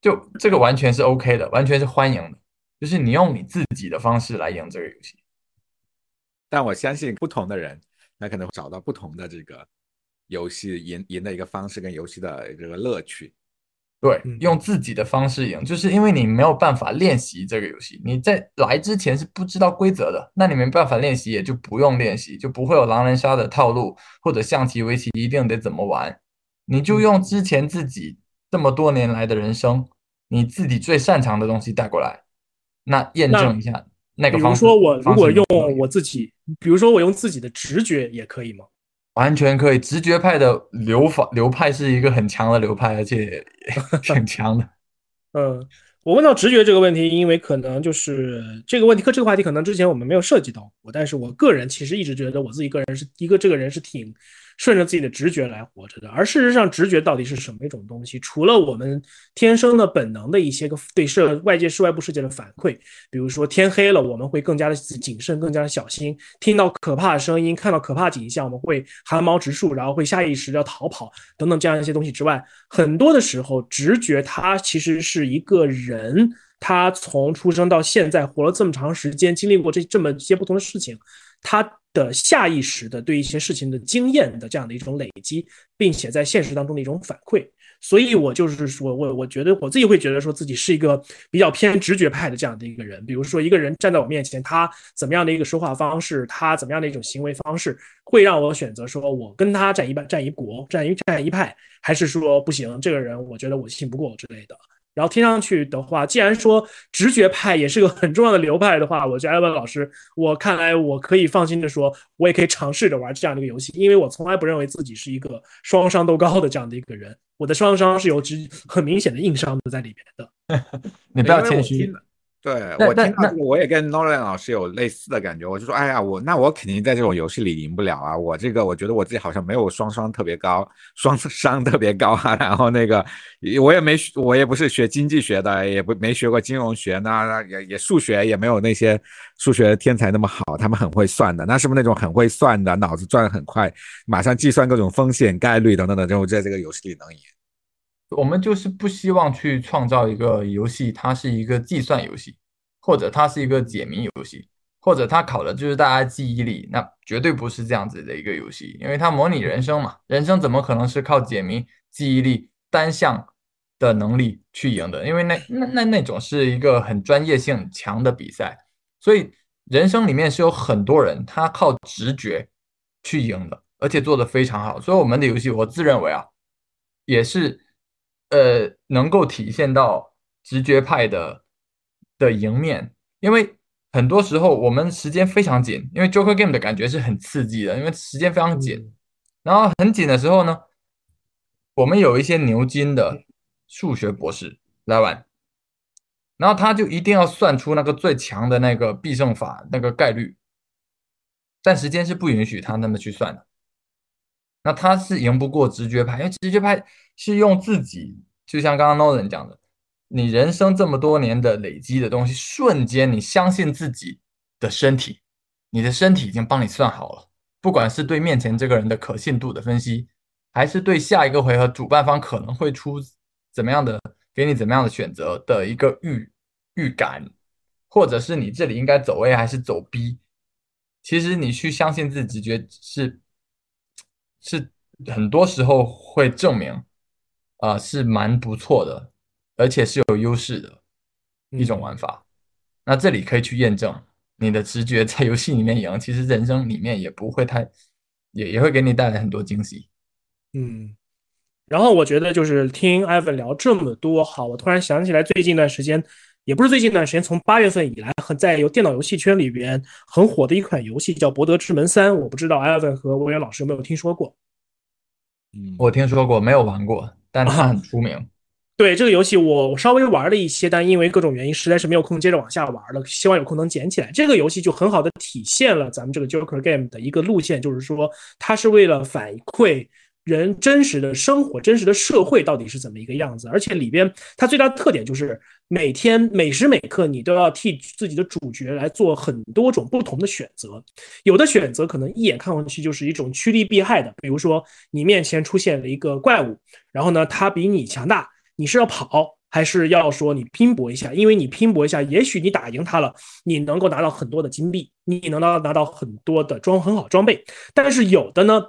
就这个完全是 OK 的，完全是欢迎的。就是你用你自己的方式来赢这个游戏，但我相信不同的人，那可能会找到不同的这个游戏赢赢的一个方式跟游戏的这个乐趣。对，用自己的方式赢，就是因为你没有办法练习这个游戏，你在来之前是不知道规则的，那你没办法练习，也就不用练习，就不会有狼人杀的套路或者象棋、围棋一定得怎么玩，你就用之前自己这么多年来的人生，你自己最擅长的东西带过来。那验证一下那个方式。比如说我如果用我自己，比如说我用自己的直觉也可以吗？完全可以，直觉派的流法流派是一个很强的流派，而且 挺强的。嗯，我问到直觉这个问题，因为可能就是这个问题和这个话题可能之前我们没有涉及到过，但是我个人其实一直觉得我自己个人是一个这个人是挺。顺着自己的直觉来活着的，而事实上，直觉到底是什么一种东西？除了我们天生的本能的一些个对社外界、事外部世界的反馈，比如说天黑了，我们会更加的谨慎、更加的小心；听到可怕的声音、看到可怕景象，我们会汗毛直竖，然后会下意识要逃跑等等这样一些东西之外，很多的时候，直觉它其实是一个人他从出生到现在活了这么长时间，经历过这这么些不同的事情，他的下意识的对一些事情的经验的这样的一种累积，并且在现实当中的一种反馈。所以，我就是说，我我觉得我自己会觉得说自己是一个比较偏直觉派的这样的一个人。比如说，一个人站在我面前，他怎么样的一个说话方式，他怎么样的一种行为方式，会让我选择说我跟他站一半、站一国、站一站一派，还是说不行，这个人我觉得我信不过之类的。然后听上去的话，既然说直觉派也是个很重要的流派的话，我觉得艾文老师，我看来我可以放心的说，我也可以尝试着玩这样的一个游戏，因为我从来不认为自己是一个双商都高的这样的一个人，我的双商是有直很明显的硬伤的在里面的。你不要谦虚。对我听到这个，我也跟 Nolan 老师有类似的感觉。我就说，哎呀，我那我肯定在这种游戏里赢不了啊！我这个我觉得我自己好像没有双双特别高，双商特别高啊。然后那个我也没我也不是学经济学的，也不没学过金融学，那也也数学也没有那些数学天才那么好。他们很会算的，那是不是那种很会算的，脑子转得很快，马上计算各种风险概率等等的，就在这个游戏里能赢？我们就是不希望去创造一个游戏，它是一个计算游戏，或者它是一个解谜游戏，或者它考的就是大家记忆力，那绝对不是这样子的一个游戏，因为它模拟人生嘛，人生怎么可能是靠解谜、记忆力单项的能力去赢的？因为那那那那种是一个很专业性强的比赛，所以人生里面是有很多人他靠直觉去赢的，而且做的非常好。所以我们的游戏，我自认为啊，也是。呃，能够体现到直觉派的的赢面，因为很多时候我们时间非常紧，因为 Joker Game 的感觉是很刺激的，因为时间非常紧。然后很紧的时候呢，我们有一些牛津的数学博士来玩，然后他就一定要算出那个最强的那个必胜法那个概率，但时间是不允许他那么去算的。那他是赢不过直觉派，因为直觉派是用自己，就像刚刚 Nolan 讲的，你人生这么多年的累积的东西，瞬间你相信自己的身体，你的身体已经帮你算好了，不管是对面前这个人的可信度的分析，还是对下一个回合主办方可能会出怎么样的给你怎么样的选择的一个预预感，或者是你这里应该走 A 还是走 B，其实你去相信自己直觉是。是很多时候会证明，啊，是蛮不错的，而且是有优势的一种玩法。那这里可以去验证你的直觉在游戏里面赢，其实人生里面也不会太，也也会给你带来很多惊喜。嗯，然后我觉得就是听艾文聊这么多，好，我突然想起来最近一段时间，也不是最近一段时间，从八月份以来，很在有电脑游戏圈里边很火的一款游戏叫《博德之门三》，我不知道艾文和文渊老师有没有听说过。嗯，我听说过，没有玩过，但它 很出名。对这个游戏，我稍微玩了一些，但因为各种原因，实在是没有空接着往下玩了。希望有空能捡起来。这个游戏就很好的体现了咱们这个 Joker Game 的一个路线，就是说，它是为了反馈。人真实的生活，真实的社会到底是怎么一个样子？而且里边它最大的特点就是每天每时每刻你都要替自己的主角来做很多种不同的选择。有的选择可能一眼看上去就是一种趋利避害的，比如说你面前出现了一个怪物，然后呢它比你强大，你是要跑还是要说你拼搏一下？因为你拼搏一下，也许你打赢他了，你能够拿到很多的金币，你能拿拿到很多的装很好装备。但是有的呢？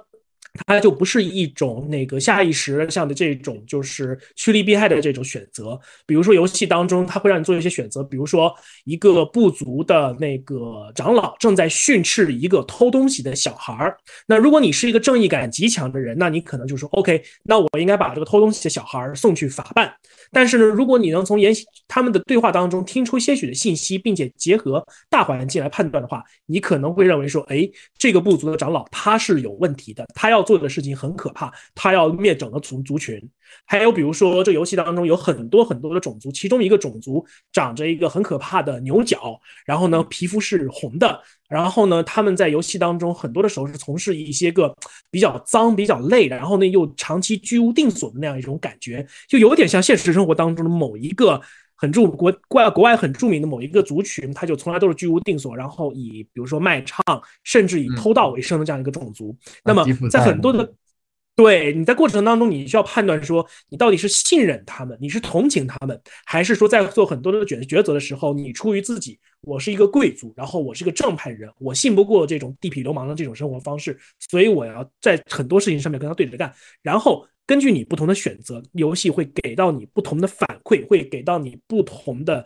它就不是一种那个下意识像的这种，就是趋利避害的这种选择。比如说游戏当中，它会让你做一些选择，比如说一个部族的那个长老正在训斥一个偷东西的小孩儿。那如果你是一个正义感极强的人，那你可能就说：“OK，那我应该把这个偷东西的小孩儿送去法办。”但是呢，如果你能从言他们的对话当中听出些许的信息，并且结合大环境来判断的话，你可能会认为说：“哎，这个部族的长老他是有问题的，他要。”做的事情很可怕，他要灭整个族族群。还有比如说，这游戏当中有很多很多的种族，其中一个种族长着一个很可怕的牛角，然后呢，皮肤是红的。然后呢，他们在游戏当中很多的时候是从事一些个 比较脏、比较累，然后呢又长期居无定所的那样一种感觉，就有点像现实生活当中的某一个。很著国外国外很著名的某一个族群，他就从来都是居无定所，然后以比如说卖唱，甚至以偷盗为生的这样一个种族。那么在很多的对你在过程当中，你需要判断说，你到底是信任他们，你是同情他们，还是说在做很多的抉抉择的时候，你出于自己，我是一个贵族，然后我是个正派人，我信不过这种地痞流氓的这种生活方式，所以我要在很多事情上面跟他对着干。然后根据你不同的选择，游戏会给到你不同的反馈，会给到你不同的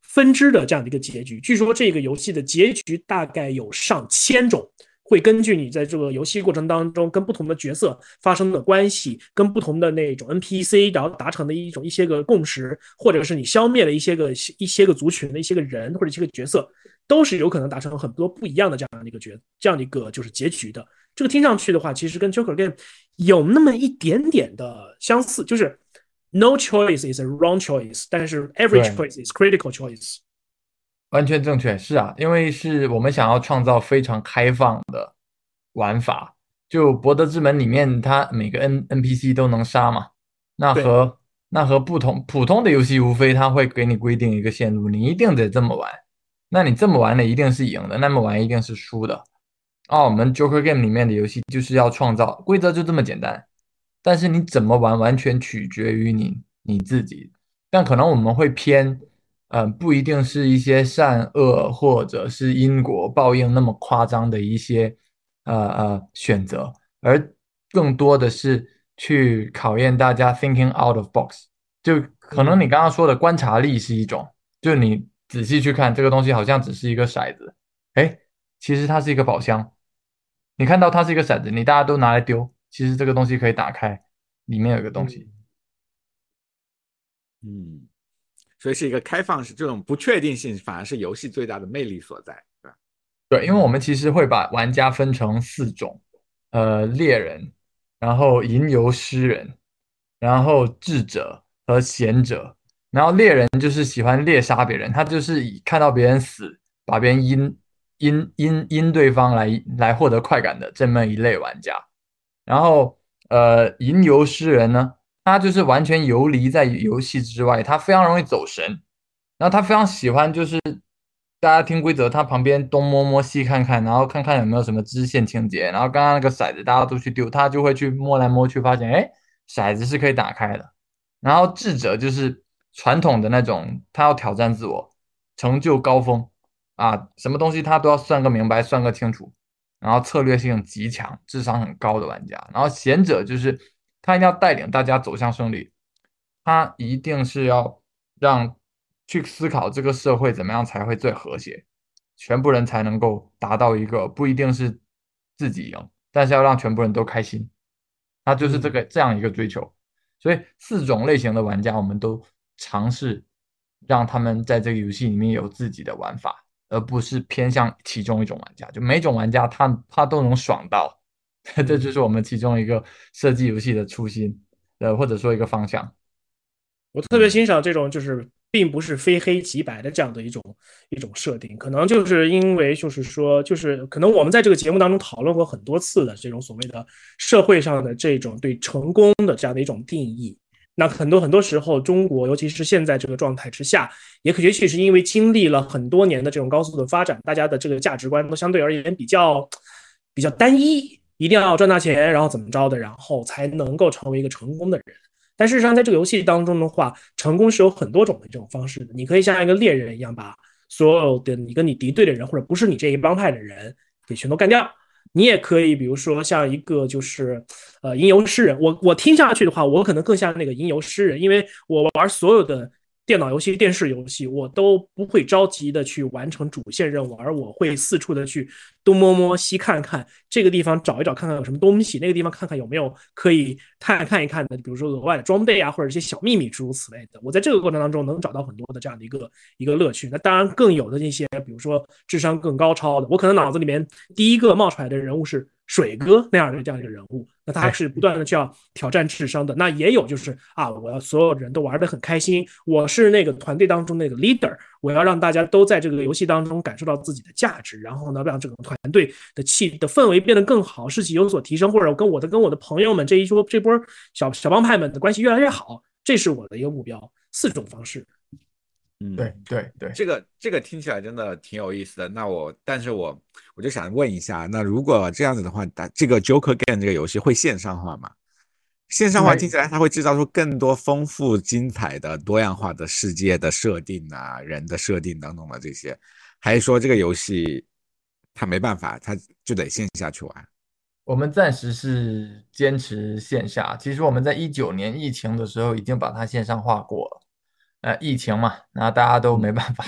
分支的这样的一个结局。据说这个游戏的结局大概有上千种。会根据你在这个游戏过程当中跟不同的角色发生的关系，跟不同的那种 NPC，然后达成的一种一些个共识，或者是你消灭了一些个一些个族群的一些个人或者一些个角色，都是有可能达成很多不一样的这样的一个角这样的一个就是结局的。这个听上去的话，其实跟 Joker Game 有那么一点点的相似，就是 No choice is a wrong choice，但是 Every choice is critical choice。完全正确，是啊，因为是我们想要创造非常开放的玩法。就博德之门里面，它每个 N NPC 都能杀嘛。那和那和不同普通的游戏，无非它会给你规定一个线路，你一定得这么玩。那你这么玩的一定是赢的，那么玩一定是输的。啊，我们 Joker Game 里面的游戏就是要创造规则，就这么简单。但是你怎么玩，完全取决于你你自己。但可能我们会偏。嗯，不一定是一些善恶或者是因果报应那么夸张的一些呃呃选择，而更多的是去考验大家 thinking out of box。就可能你刚刚说的观察力是一种，就你仔细去看这个东西，好像只是一个骰子，哎，其实它是一个宝箱。你看到它是一个骰子，你大家都拿来丢，其实这个东西可以打开，里面有个东西。嗯。所以是一个开放式，这种不确定性反而是游戏最大的魅力所在，对？对，因为我们其实会把玩家分成四种，呃，猎人，然后吟游诗人，然后智者和贤者。然后猎人就是喜欢猎杀别人，他就是以看到别人死，把别人阴阴阴阴对方来来获得快感的这么一类玩家。然后，呃，吟游诗人呢？他就是完全游离在游戏之外，他非常容易走神，然后他非常喜欢就是大家听规则，他旁边东摸摸西看看，然后看看有没有什么支线情节，然后刚刚那个骰子大家都去丢，他就会去摸来摸去，发现哎骰子是可以打开的。然后智者就是传统的那种，他要挑战自我，成就高峰啊，什么东西他都要算个明白，算个清楚，然后策略性极强，智商很高的玩家。然后贤者就是。他一定要带领大家走向胜利，他一定是要让去思考这个社会怎么样才会最和谐，全部人才能够达到一个不一定是自己赢，但是要让全部人都开心，他就是这个这样一个追求。所以四种类型的玩家，我们都尝试让他们在这个游戏里面有自己的玩法，而不是偏向其中一种玩家。就每种玩家他他都能爽到。这就是我们其中一个设计游戏的初心，呃，或者说一个方向。我特别欣赏这种就是并不是非黑即白的这样的一种一种设定，可能就是因为就是说就是可能我们在这个节目当中讨论过很多次的这种所谓的社会上的这种对成功的这样的一种定义。那很多很多时候，中国尤其是现在这个状态之下，也可也许是因为经历了很多年的这种高速的发展，大家的这个价值观都相对而言比较比较单一。一定要赚大钱，然后怎么着的，然后才能够成为一个成功的人。但事实上，在这个游戏当中的话，成功是有很多种的这种方式的。你可以像一个猎人一样，把所有的你跟你敌对的人，或者不是你这一帮派的人，给全都干掉。你也可以，比如说像一个就是呃吟游诗人。我我听下去的话，我可能更像那个吟游诗人，因为我玩所有的。电脑游戏、电视游戏，我都不会着急的去完成主线任务，而我会四处的去东摸摸、西看看，这个地方找一找，看看有什么东西；那个地方看看有没有可以探看一看的，比如说额外的装备啊，或者一些小秘密诸如此类的。我在这个过程当中能找到很多的这样的一个一个乐趣。那当然，更有的那些，比如说智商更高超的，我可能脑子里面第一个冒出来的人物是。水哥那样的这样一个人物，那他还是不断的去要挑战智商的。那也有就是啊，我要所有人都玩得很开心，我是那个团队当中那个 leader，我要让大家都在这个游戏当中感受到自己的价值，然后呢，让整个团队的气的氛围变得更好，士气有所提升，或者跟我的跟我的朋友们这一波这波小小帮派们的关系越来越好，这是我的一个目标。四种方式。嗯，对对对，这个这个听起来真的挺有意思的。那我，但是我我就想问一下，那如果这样子的话，打这个 Joker Game 这个游戏会线上化吗？线上化听起来它会制造出更多丰富、精彩的、多样化的世界的设定啊，人的设定等等的这些，还是说这个游戏它没办法，它就得线下去玩？我们暂时是坚持线下。其实我们在一九年疫情的时候已经把它线上化过了。呃，疫情嘛，那大家都没办法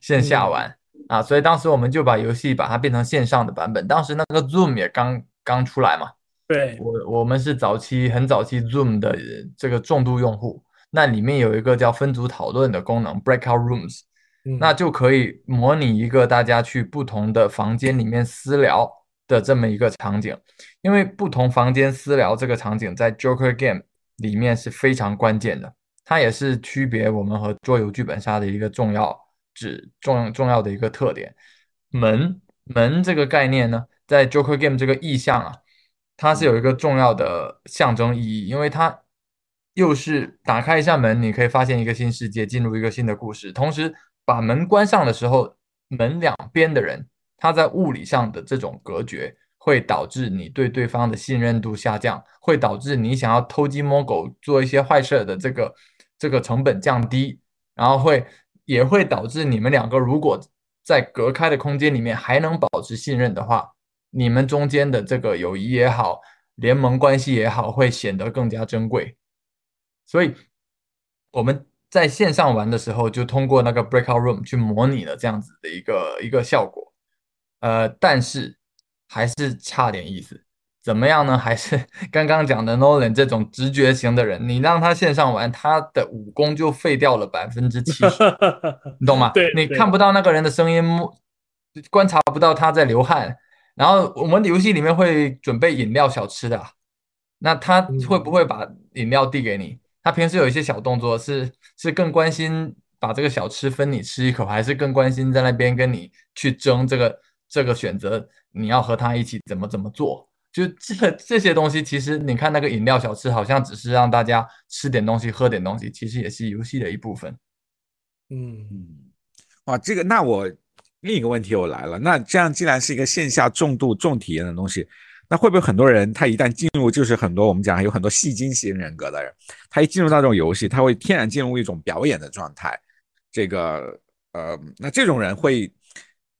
线下玩啊，所以当时我们就把游戏把它变成线上的版本。当时那个 Zoom 也刚刚出来嘛。对我，我们是早期很早期 Zoom 的这个重度用户，那里面有一个叫分组讨论的功能，Breakout Rooms，那就可以模拟一个大家去不同的房间里面私聊的这么一个场景。因为不同房间私聊这个场景在 Joker Game 里面是非常关键的，它也是区别我们和桌游剧本杀的一个重要指重重要的一个特点。门门这个概念呢，在 Joker Game 这个意象啊。它是有一个重要的象征意义，因为它又是打开一扇门，你可以发现一个新世界，进入一个新的故事。同时，把门关上的时候，门两边的人他在物理上的这种隔绝，会导致你对对方的信任度下降，会导致你想要偷鸡摸狗做一些坏事的这个这个成本降低，然后会也会导致你们两个如果在隔开的空间里面还能保持信任的话。你们中间的这个友谊也好，联盟关系也好，会显得更加珍贵。所以我们在线上玩的时候，就通过那个 breakout room 去模拟了这样子的一个一个效果。呃，但是还是差点意思。怎么样呢？还是 刚刚讲的 Nolan 这种直觉型的人，你让他线上玩，他的武功就废掉了百分之七十，你懂吗？对，你看不到那个人的声音，观察不到他在流汗。然后我们游戏里面会准备饮料小吃的，那他会不会把饮料递给你？他平时有一些小动作，是是更关心把这个小吃分你吃一口，还是更关心在那边跟你去争这个这个选择？你要和他一起怎么怎么做？就这 这些东西，其实你看那个饮料小吃，好像只是让大家吃点东西、喝点东西，其实也是游戏的一部分。嗯，哇，这个那我。另一个问题又来了，那这样既然是一个线下重度重体验的东西，那会不会很多人他一旦进入，就是很多我们讲有很多戏精型人格的人，他一进入到这种游戏，他会天然进入一种表演的状态。这个呃，那这种人会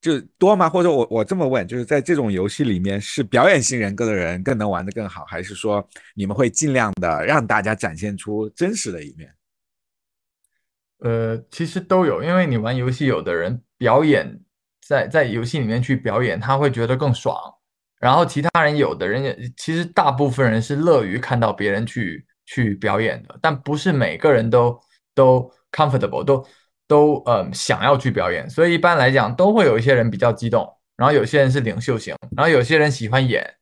就多吗？或者我我这么问，就是在这种游戏里面，是表演型人格的人更能玩得更好，还是说你们会尽量的让大家展现出真实的一面？呃，其实都有，因为你玩游戏，有的人表演。在在游戏里面去表演，他会觉得更爽。然后其他人有的人也，其实大部分人是乐于看到别人去去表演的，但不是每个人都都 comfortable，都都呃想要去表演。所以一般来讲，都会有一些人比较激动，然后有些人是领袖型，然后有些人喜欢演。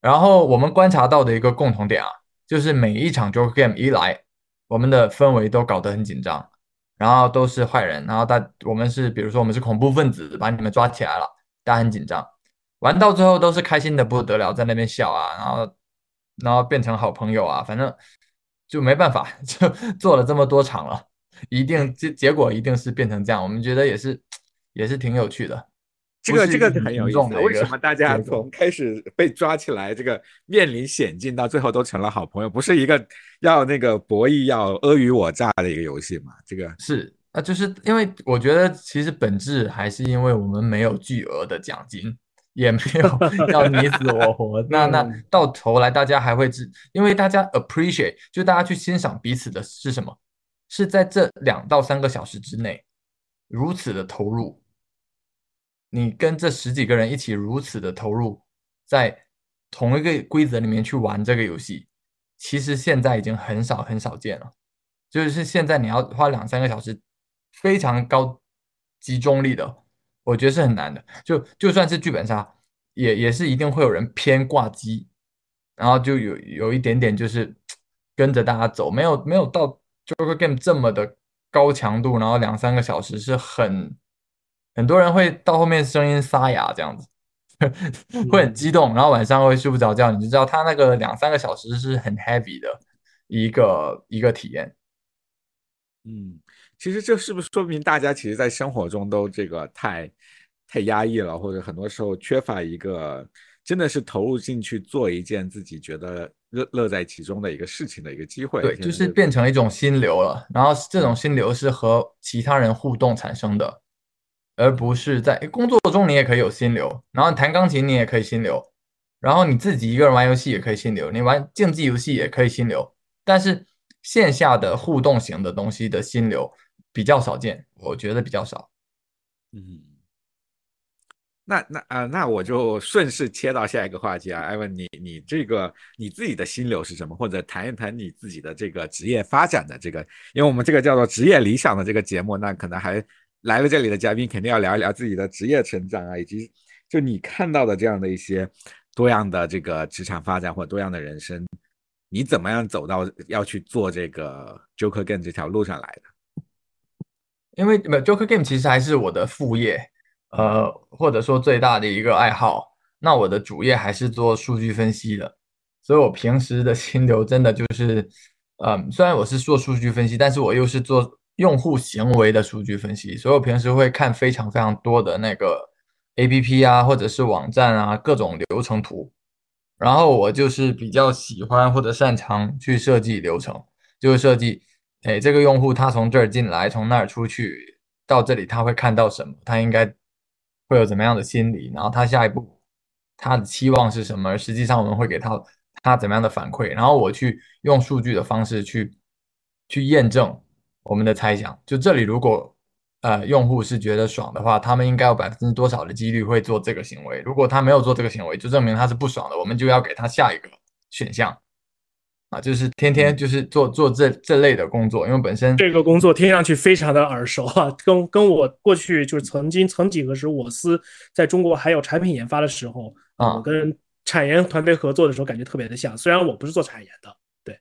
然后我们观察到的一个共同点啊，就是每一场 Joker Game 一来，我们的氛围都搞得很紧张。然后都是坏人，然后大我们是比如说我们是恐怖分子，把你们抓起来了，大家很紧张。玩到最后都是开心的不得了，在那边笑啊，然后然后变成好朋友啊，反正就没办法，就做了这么多场了，一定结结果一定是变成这样。我们觉得也是也是挺有趣的。这个这个很有意思，为什么大家从开始被抓起来，这个面临险境，到最后都成了好朋友？不是一个要那个博弈、要尔虞我诈的一个游戏嘛？这个是啊，就是因为我觉得其实本质还是因为我们没有巨额的奖金，也没有 要你死我活。那那到头来大家还会知，因为大家 appreciate，就大家去欣赏彼此的是什么？是在这两到三个小时之内如此的投入。你跟这十几个人一起如此的投入，在同一个规则里面去玩这个游戏，其实现在已经很少很少见了。就是现在你要花两三个小时，非常高集中力的，我觉得是很难的。就就算是剧本杀，也也是一定会有人偏挂机，然后就有有一点点就是跟着大家走，没有没有到 Joker Game 这么的高强度，然后两三个小时是很。很多人会到后面声音沙哑这样子，会很激动，然后晚上会睡不着觉。你就知道他那个两三个小时是很 heavy 的一个一个体验。嗯，其实这是不是说明大家其实，在生活中都这个太太压抑了，或者很多时候缺乏一个真的是投入进去做一件自己觉得乐乐在其中的一个事情的一个机会。对，就是变成一种心流了。然后这种心流是和其他人互动产生的，而不是在工作中你也可以有心流。然后弹钢琴你也可以心流，然后你自己一个人玩游戏也可以心流，你玩竞技游戏也可以心流。但是线下的互动型的东西的心流比较少见，我觉得比较少。嗯。那那啊，那我就顺势切到下一个话题啊，艾文，你你这个你自己的心流是什么？或者谈一谈你自己的这个职业发展的这个，因为我们这个叫做职业理想的这个节目，那可能还来了这里的嘉宾肯定要聊一聊自己的职业成长啊，以及就你看到的这样的一些多样的这个职场发展或多样的人生，你怎么样走到要去做这个 Joker Game 这条路上来的？因为 Joker Game 其实还是我的副业。呃，或者说最大的一个爱好，那我的主业还是做数据分析的，所以我平时的心流真的就是，嗯，虽然我是做数据分析，但是我又是做用户行为的数据分析，所以我平时会看非常非常多的那个 APP 啊，或者是网站啊，各种流程图，然后我就是比较喜欢或者擅长去设计流程，就是设计，哎，这个用户他从这儿进来，从那儿出去，到这里他会看到什么，他应该。会有怎么样的心理？然后他下一步他的期望是什么？实际上我们会给他他怎么样的反馈？然后我去用数据的方式去去验证我们的猜想。就这里，如果呃用户是觉得爽的话，他们应该有百分之多少的几率会做这个行为？如果他没有做这个行为，就证明他是不爽的。我们就要给他下一个选项。啊，就是天天就是做做这这类的工作，因为本身这个工作听上去非常的耳熟啊，跟跟我过去就是曾经曾几何时我司在中国还有产品研发的时候啊，我跟产研团队合作的时候感觉特别的像，虽然我不是做产研的，对，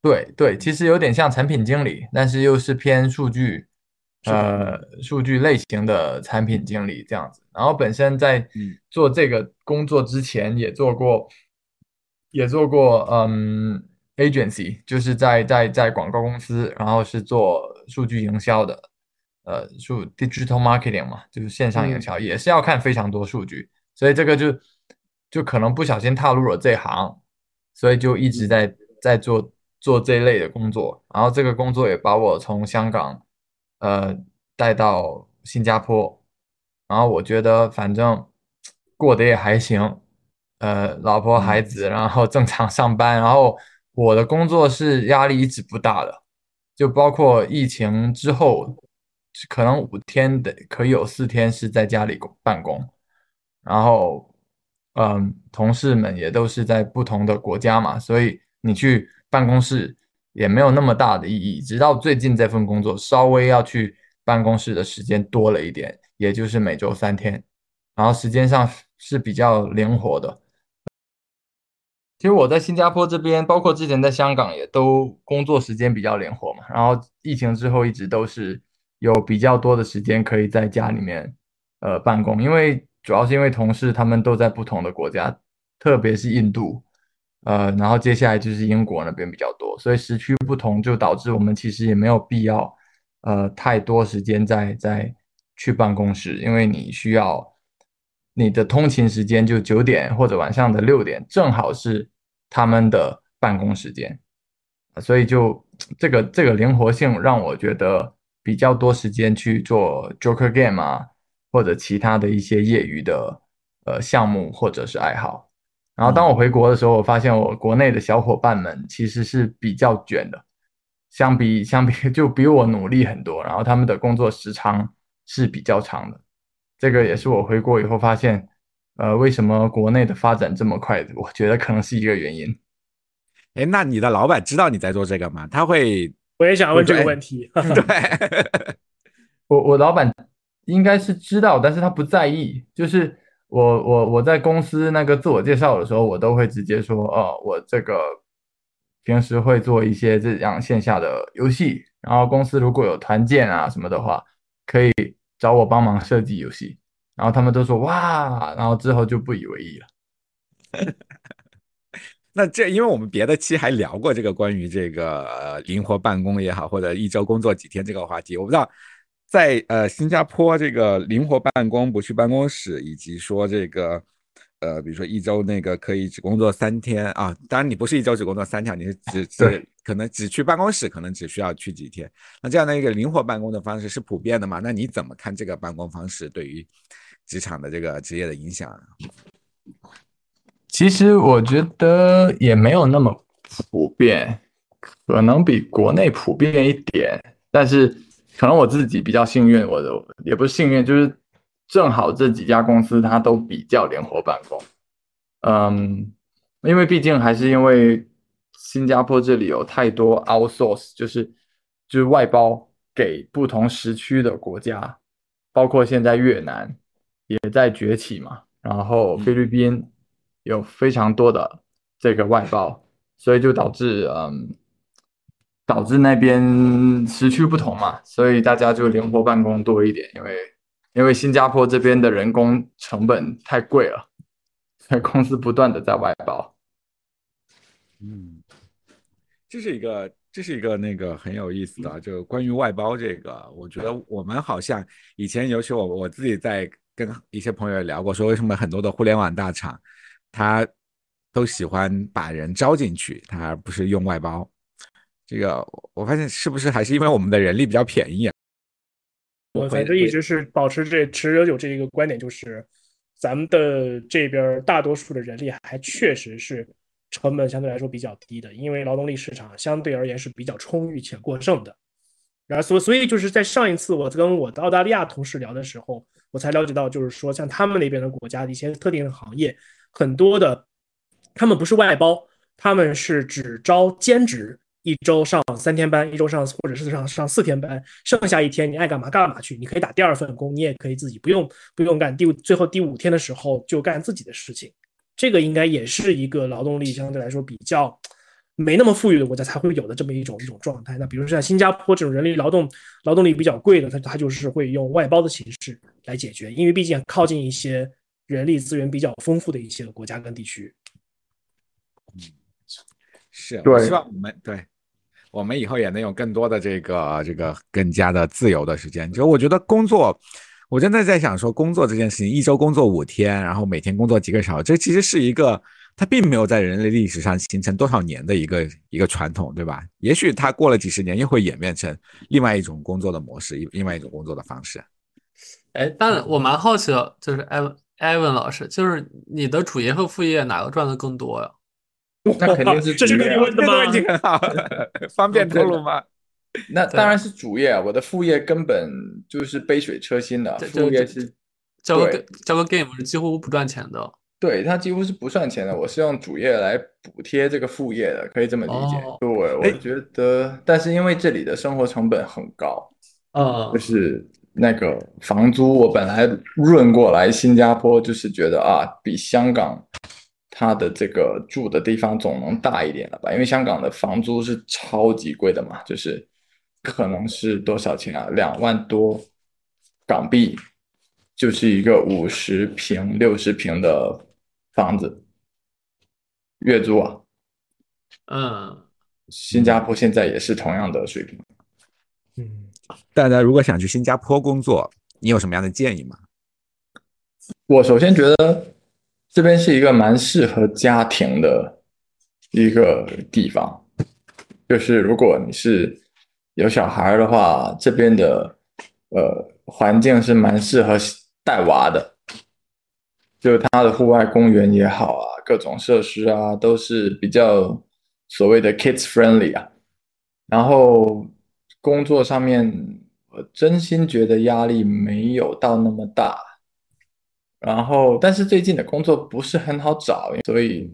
对对，其实有点像产品经理，但是又是偏数据，呃，数据类型的产品经理这样子。然后本身在做这个工作之前也做过。也做过，嗯，agency，就是在在在广告公司，然后是做数据营销的，呃，数 digital marketing 嘛，就是线上营销，也是要看非常多数据，所以这个就就可能不小心踏入了这行，所以就一直在在做做这一类的工作，然后这个工作也把我从香港，呃，带到新加坡，然后我觉得反正过得也还行。呃，老婆孩子，然后正常上班，然后我的工作是压力一直不大的，就包括疫情之后，可能五天的可以有四天是在家里办公，然后，嗯，同事们也都是在不同的国家嘛，所以你去办公室也没有那么大的意义。直到最近这份工作稍微要去办公室的时间多了一点，也就是每周三天，然后时间上是比较灵活的。其实我在新加坡这边，包括之前在香港，也都工作时间比较灵活嘛。然后疫情之后，一直都是有比较多的时间可以在家里面呃办公，因为主要是因为同事他们都在不同的国家，特别是印度，呃，然后接下来就是英国那边比较多，所以时区不同，就导致我们其实也没有必要呃太多时间在在去办公室，因为你需要。你的通勤时间就九点或者晚上的六点，正好是他们的办公时间，所以就这个这个灵活性让我觉得比较多时间去做 Joker Game 啊，或者其他的一些业余的呃项目或者是爱好。然后当我回国的时候，我发现我国内的小伙伴们其实是比较卷的，相比相比就比我努力很多，然后他们的工作时长是比较长的。这个也是我回国以后发现，呃，为什么国内的发展这么快？我觉得可能是一个原因。哎，那你的老板知道你在做这个吗？他会？我也想问这个问题。对，我我老板应该是知道，但是他不在意。就是我我我在公司那个自我介绍的时候，我都会直接说，哦，我这个平时会做一些这样线下的游戏，然后公司如果有团建啊什么的话，可以。找我帮忙设计游戏，然后他们都说哇，然后之后就不以为意了。那这因为我们别的期还聊过这个关于这个呃灵活办公也好，或者一周工作几天这个话题，我不知道在呃新加坡这个灵活办公不去办公室，以及说这个呃，比如说一周那个可以只工作三天啊，当然你不是一周只工作三天，你是只只可能只去办公室，可能只需要去几天。那这样的一个灵活办公的方式是普遍的嘛？那你怎么看这个办公方式对于职场的这个职业的影响？其实我觉得也没有那么普遍，可能比国内普遍一点，但是可能我自己比较幸运，我的也不是幸运，就是正好这几家公司它都比较灵活办公。嗯，因为毕竟还是因为新加坡这里有太多 outsource，就是就是外包给不同时区的国家，包括现在越南也在崛起嘛，然后菲律宾。有非常多的这个外包，所以就导致嗯，导致那边时区不同嘛，所以大家就灵活办公多一点，因为因为新加坡这边的人工成本太贵了，所 以公司不断的在外包。嗯，这是一个这是一个那个很有意思的，就关于外包这个，我觉得我们好像以前，尤其我我自己在跟一些朋友聊过，说为什么很多的互联网大厂。他都喜欢把人招进去，他而不是用外包。这个我发现是不是还是因为我们的人力比较便宜啊？我反正一直是保持这持久久这一个观点，就是咱们的这边大多数的人力还确实是成本相对来说比较低的，因为劳动力市场相对而言是比较充裕且过剩的。然后所所以就是在上一次我跟我的澳大利亚同事聊的时候，我才了解到，就是说像他们那边的国家的一些特定的行业。很多的，他们不是外包，他们是只招兼职，一周上三天班，一周上或者是上上四天班，剩下一天你爱干嘛干嘛去，你可以打第二份工，你也可以自己不用不用干第最后第五天的时候就干自己的事情，这个应该也是一个劳动力相对来说比较没那么富裕的国家才会有的这么一种一种状态。那比如说像新加坡这种人力劳动劳动力比较贵的，它它就是会用外包的形式来解决，因为毕竟靠近一些。人力资源比较丰富的一些国家跟地区，嗯，是，我希望我们对，我们以后也能有更多的这个这个更加的自由的时间。就我觉得工作，我真的在想说，工作这件事情，一周工作五天，然后每天工作几个小时，这其实是一个它并没有在人类历史上形成多少年的一个一个传统，对吧？也许它过了几十年，又会演变成另外一种工作的模式，另外一种工作的方式。哎，但我蛮好奇的，就是艾文。艾文老师，就是你的主业和副业哪个赚的更多呀？那肯定是这是你问的吗？很好，方便透露吗？那当然是主业啊！我的副业根本就是杯水车薪的，副业是交个交个 game 是几乎不赚钱的。对，它几乎是不赚钱的。我是用主业来补贴这个副业的，可以这么理解。对，我觉得，但是因为这里的生活成本很高，啊，就是。那个房租，我本来润过来新加坡，就是觉得啊，比香港它的这个住的地方总能大一点了吧？因为香港的房租是超级贵的嘛，就是可能是多少钱啊？两万多港币，就是一个五十平、六十平的房子，月租啊。嗯，新加坡现在也是同样的水平。嗯。大家如果想去新加坡工作，你有什么样的建议吗？我首先觉得这边是一个蛮适合家庭的一个地方，就是如果你是有小孩的话，这边的呃环境是蛮适合带娃的，就它的户外公园也好啊，各种设施啊都是比较所谓的 kids friendly 啊，然后。工作上面，我真心觉得压力没有到那么大。然后，但是最近的工作不是很好找，所以，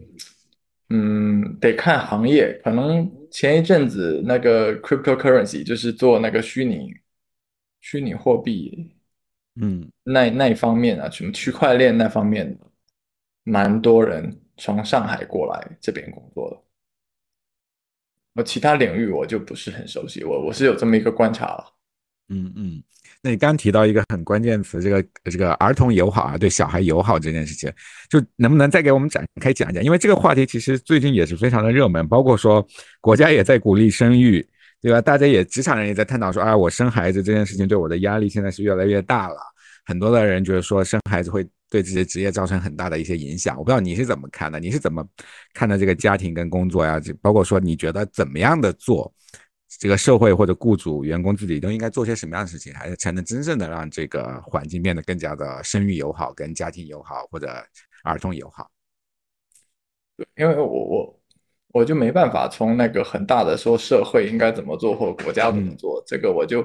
嗯，得看行业。可能前一阵子那个 cryptocurrency 就是做那个虚拟虚拟货币，嗯，那那一方面啊，什么区块链那方面，蛮多人从上海过来这边工作的。我其他领域我就不是很熟悉，我我是有这么一个观察了。嗯嗯，那你刚提到一个很关键词，这个这个儿童友好啊，对小孩友好这件事情，就能不能再给我们展开讲一讲？因为这个话题其实最近也是非常的热门，包括说国家也在鼓励生育，对吧？大家也职场人也在探讨说，啊，我生孩子这件事情对我的压力现在是越来越大了。很多的人觉得说生孩子会对这些职业造成很大的一些影响。我不知道你是怎么看的？你是怎么看待这个家庭跟工作呀？就包括说你觉得怎么样的做，这个社会或者雇主、员工自己都应该做些什么样的事情，还是才能真正的让这个环境变得更加的生育友好、跟家庭友好或者儿童友好？因为我我我就没办法从那个很大的说社会应该怎么做或者国家怎么做，这个我就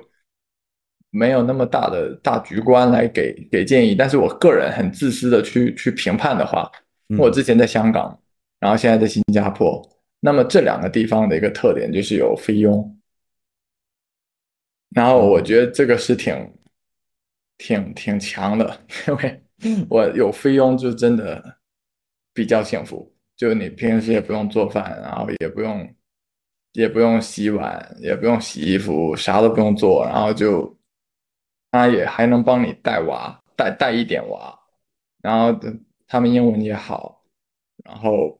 没有那么大的大局观来给给建议。但是我个人很自私的去去评判的话，我之前在香港，然后现在在新加坡，那么这两个地方的一个特点就是有菲佣，然后我觉得这个是挺挺挺强的，因为我有菲佣就真的比较幸福。就你平时也不用做饭，然后也不用，也不用洗碗，也不用洗衣服，啥都不用做，然后就，他也还能帮你带娃，带带一点娃，然后他们英文也好，然后，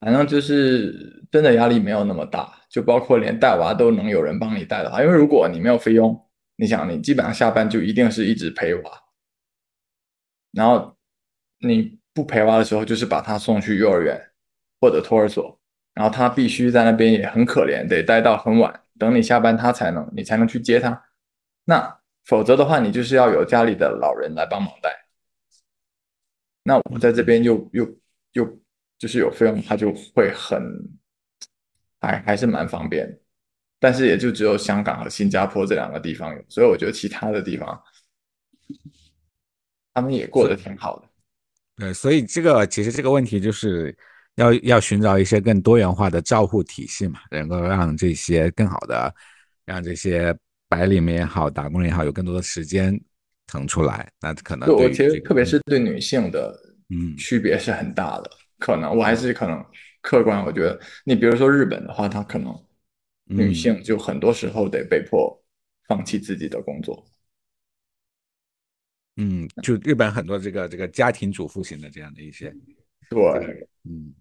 反正就是真的压力没有那么大，就包括连带娃都能有人帮你带的话，因为如果你没有费用，你想你基本上下班就一定是一直陪娃，然后你。不陪娃的时候，就是把他送去幼儿园或者托儿所，然后他必须在那边也很可怜，得待到很晚，等你下班他才能，你才能去接他。那否则的话，你就是要有家里的老人来帮忙带。那我在这边又又又就是有费用，他就会很还还是蛮方便，但是也就只有香港和新加坡这两个地方有，所以我觉得其他的地方他们也过得挺好的。对，所以这个其实这个问题就是要要寻找一些更多元化的照护体系嘛，能够让这些更好的让这些白领们也好，打工人也好，有更多的时间腾出来。那可能我其实特别是对女性的嗯区别是很大的。可能我还是可能客观，我觉得你比如说日本的话，他可能女性就很多时候得被迫放弃自己的工作。嗯，就日本很多这个这个家庭主妇型的这样的一些，对，嗯，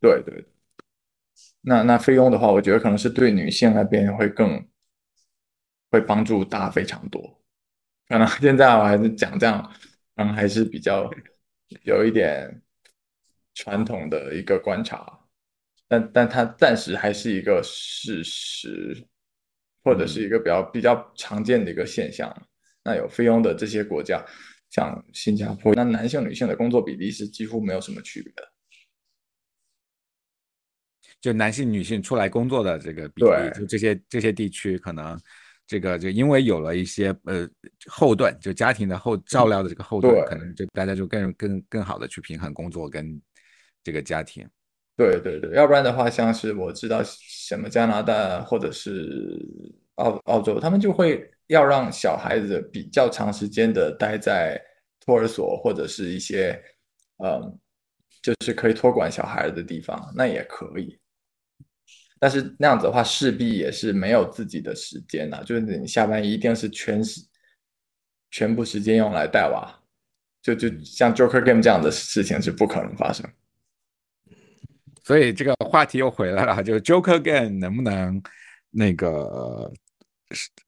对对。那那费用的话，我觉得可能是对女性那边会更会帮助大非常多。可能现在我还是讲这样，可能还是比较有一点传统的一个观察，但但它暂时还是一个事实，或者是一个比较比较常见的一个现象。那有菲佣的这些国家，像新加坡，那男性女性的工作比例是几乎没有什么区别的。就男性女性出来工作的这个比例，就这些这些地区，可能这个就因为有了一些呃后盾，就家庭的后照料的这个后盾，可能就大家就更更更好的去平衡工作跟这个家庭。对对对，要不然的话，像是我知道什么加拿大或者是澳澳洲，他们就会。要让小孩子比较长时间的待在托儿所或者是一些，嗯，就是可以托管小孩的地方，那也可以。但是那样子的话，势必也是没有自己的时间呐，就是你下班一定是全时全部时间用来带娃，就就像 Joker Game 这样的事情是不可能发生。所以这个话题又回来了，就是 Joker Game 能不能那个？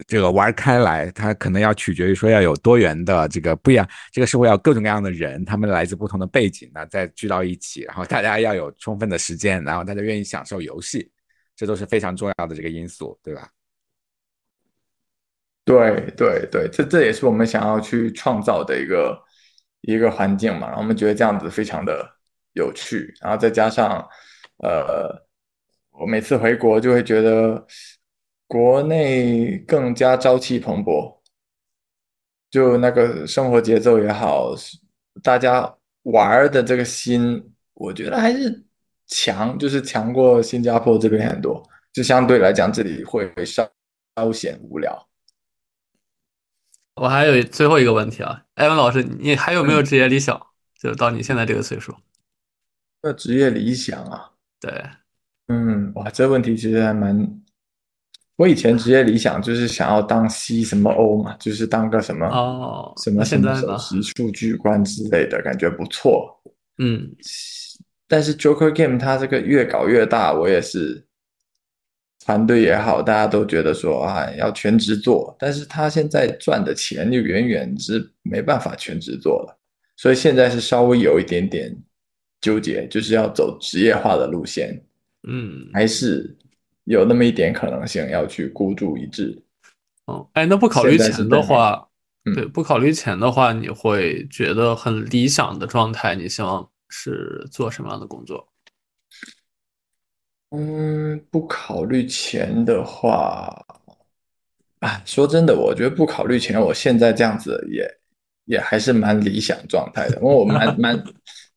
这个玩开来，它可能要取决于说要有多元的这个不一样，这个社会要各种各样的人，他们来自不同的背景，那再聚到一起，然后大家要有充分的时间，然后大家愿意享受游戏，这都是非常重要的这个因素，对吧？对对对，这这也是我们想要去创造的一个一个环境嘛，然后我们觉得这样子非常的有趣，然后再加上呃，我每次回国就会觉得。国内更加朝气蓬勃，就那个生活节奏也好，大家玩的这个心，我觉得还是强，就是强过新加坡这边很多。就相对来讲，这里会稍稍显无聊。我还有最后一个问题啊，艾文老师，你还有没有职业理想？就到你现在这个岁数，那职业理想啊？对，嗯，哇，这问题其实还蛮。我以前职业理想就是想要当 C 什么 O 嘛，就是当个什么哦什么什么首席数据官之类的，感觉不错。嗯，但是 Joker Game 它这个越搞越大，我也是团队也好，大家都觉得说啊要全职做，但是他现在赚的钱就远远是没办法全职做了，所以现在是稍微有一点点纠结，就是要走职业化的路线，嗯，还是有那么一点可能性要去孤注一掷。嗯，哎，那不考虑钱的话，嗯对，不考虑钱的话，你会觉得很理想的状态，你希望是做什么样的工作？嗯，不考虑钱的话，啊，说真的，我觉得不考虑钱，我现在这样子也也还是蛮理想状态的，因为我蛮蛮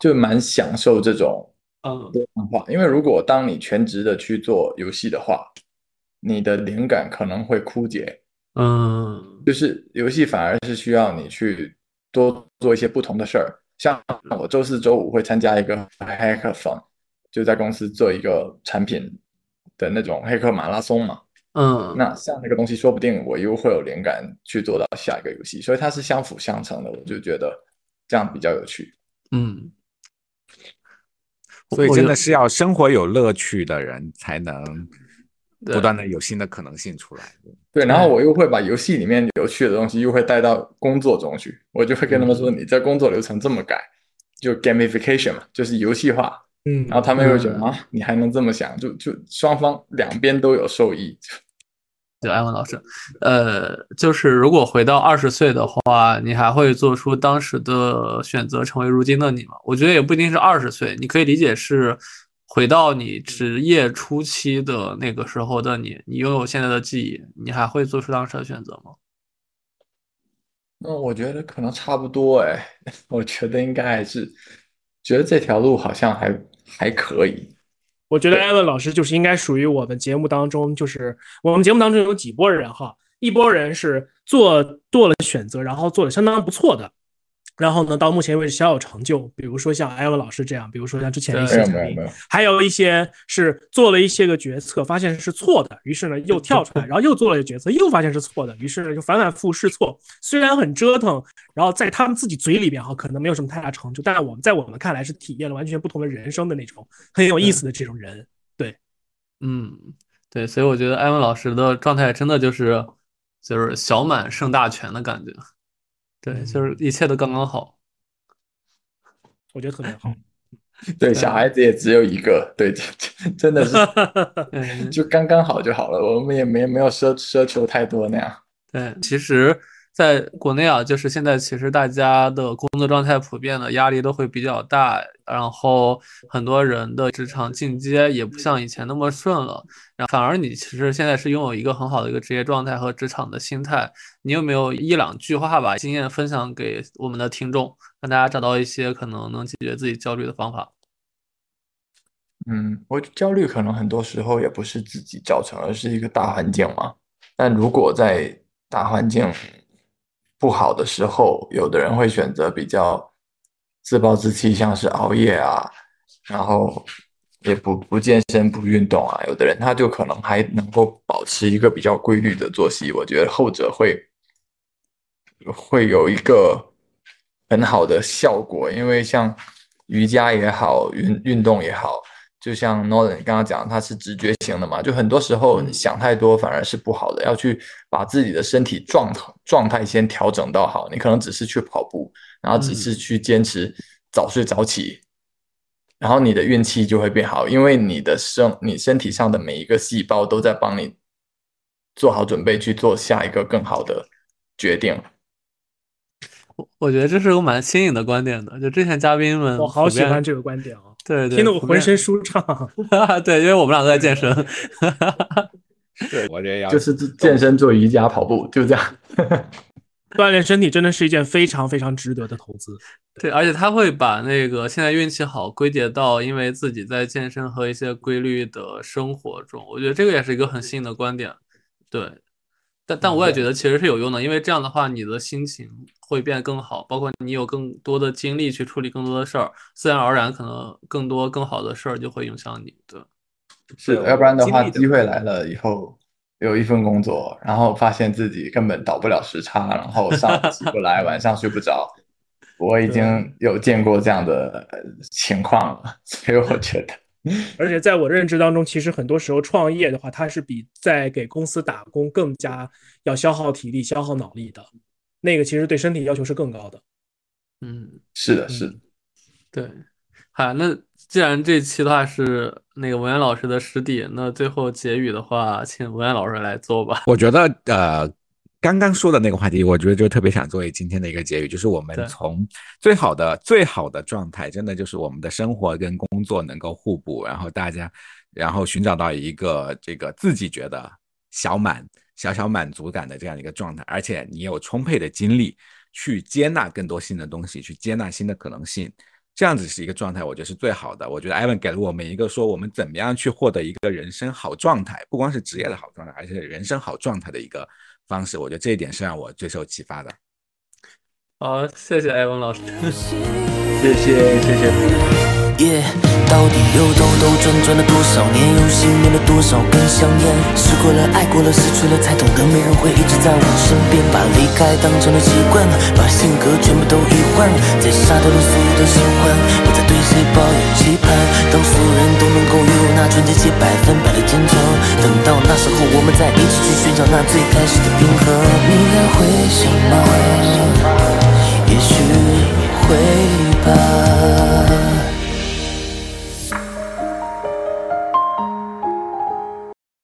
就蛮享受这种嗯多样化。因为如果当你全职的去做游戏的话，你的灵感可能会枯竭，嗯就是游戏反而是需要你去多做一些不同的事儿。像我周四周五会参加一个 hackathon，就在公司做一个产品的那种黑客马拉松嘛。嗯，那像那个东西，说不定我又会有灵感去做到下一个游戏，所以它是相辅相成的。我就觉得这样比较有趣。嗯，所以真的是要生活有乐趣的人才能不断的有新的可能性出来。对，然后我又会把游戏里面有趣的东西又会带到工作中去，我就会跟他们说，你这工作流程这么改，就 gamification 嘛，就是游戏化。嗯然后他们又觉得嗯啊，你还能这么想，就就双方两边都有受益。对，艾文老师，呃，就是如果回到二十岁的话，你还会做出当时的选择，成为如今的你吗？我觉得也不一定是二十岁，你可以理解是回到你职业初期的那个时候的你，你拥有现在的记忆，你还会做出当时的选择吗？那我觉得可能差不多哎，我觉得应该还是觉得这条路好像还还可以。我觉得艾文老师就是应该属于我们节目当中，就是我们节目当中有几波人哈，一波人是做做了选择，然后做的相当不错的，然后呢到目前为止小有成就，比如说像艾文老师这样，比如说像之前的一些还有一些是做了一些个决策，发现是错的，于是呢又跳出来，然后又做了一个决策，又发现是错的，于是呢就反反复复试错，虽然很折腾，然后在他们自己嘴里边哈可能没有什么太大成就，但是我们在我们看来是体验了完全不同的人生的那种很有意思的这种人。对嗯，对，所以我觉得艾文老师的状态真的就是就是小满胜大全的感觉，对，就是一切都刚刚好。我觉得特别好。对，小孩子也只有一个，对，真的是 嗯，就刚刚好就好了，我们也没没有奢奢求太多那样。对，其实在国内啊，就是现在其实大家的工作状态普遍的压力都会比较大，然后很多人的职场进阶也不像以前那么顺了，然后反而你其实现在是拥有一个很好的一个职业状态和职场的心态。你有没有一两句话把经验分享给我们的听众，让大家找到一些可能能解决自己焦虑的方法？嗯，我焦虑可能很多时候也不是自己造成，而是一个大环境嘛。但如果在大环境不好的时候，有的人会选择比较自暴自弃，像是熬夜啊，然后也不不健身、不运动啊。有的人他就可能还能够保持一个比较规律的作息。我觉得后者会会有一个很好的效果，因为像瑜伽也好，运运动也好。就像 Nolan 刚刚讲，他是直觉型的嘛，就很多时候你想太多反而是不好的，要去把自己的身体状态状态先调整到好。你可能只是去跑步，然后只是去坚持早睡早起，然后你的运气就会变好，因为你的身你身体上的每一个细胞都在帮你做好准备去做下一个更好的决定。我我觉得这是个蛮新颖的观点的，就之前嘉宾们我好喜欢这个观点啊，对对，听得我浑身舒畅。对，因为我们俩都在健身。对，我觉得要就是健身、做瑜伽、跑步，就这样。锻炼身体真的是一件非常非常值得的投资。对，而且他会把那个现在运气好归结到因为自己在健身和一些规律的生活中，我觉得这个也是一个很新的观点。对，但但我也觉得其实是有用的，因为这样的话你的心情会变得更好，包括你有更多的精力去处理更多的事儿，自然而然可能更多更好的事儿就会影响你。对，是的，要不然的话，机会来了以后，有一份工作，然后发现自己根本倒不了时差，然后上午起不来，晚上睡不着。我已经有见过这样的呃情况了，所以我觉得，而且在我认知当中，其实很多时候创业的话，它是比在给公司打工更加要消耗体力、消耗脑力的。那个其实对身体要求是更高的。嗯，是的，是的。对。好，那既然这期的话是那个文渊老师的师弟，那最后结语的话，请文渊老师来做吧。我觉得呃，刚刚说的那个话题，我觉得就特别想作为今天的一个结语，就是我们从最好的最好的状态，真的就是我们的生活跟工作能够互补，然后大家然后寻找到一个这个自己觉得小满小小满足感的这样一个状态，而且你有充沛的精力去接纳更多新的东西，去接纳新的可能性。这样子是一个状态，我觉得是最好的。我觉得艾文给了我们一个说我们怎么样去获得一个人生好状态，不光是职业的好状态，而且人生好状态的一个方式。我觉得这一点是让我最受启发的。好，谢谢艾文老师，谢谢谢谢。耶，到底又兜兜转转了多少年，又熄灭了多少根香烟？试过了，爱过了，失去了，才懂得没人会一直在我身边。把离开当成了习惯，把性格全部都移换，在杀掉了所有的喜欢，不再对谁抱有期盼。当所有人都能够拥有那纯洁且百分百的真诚，等到那时候，我们再一起去寻找那最开始的平衡。你还会想吗？也许会吧。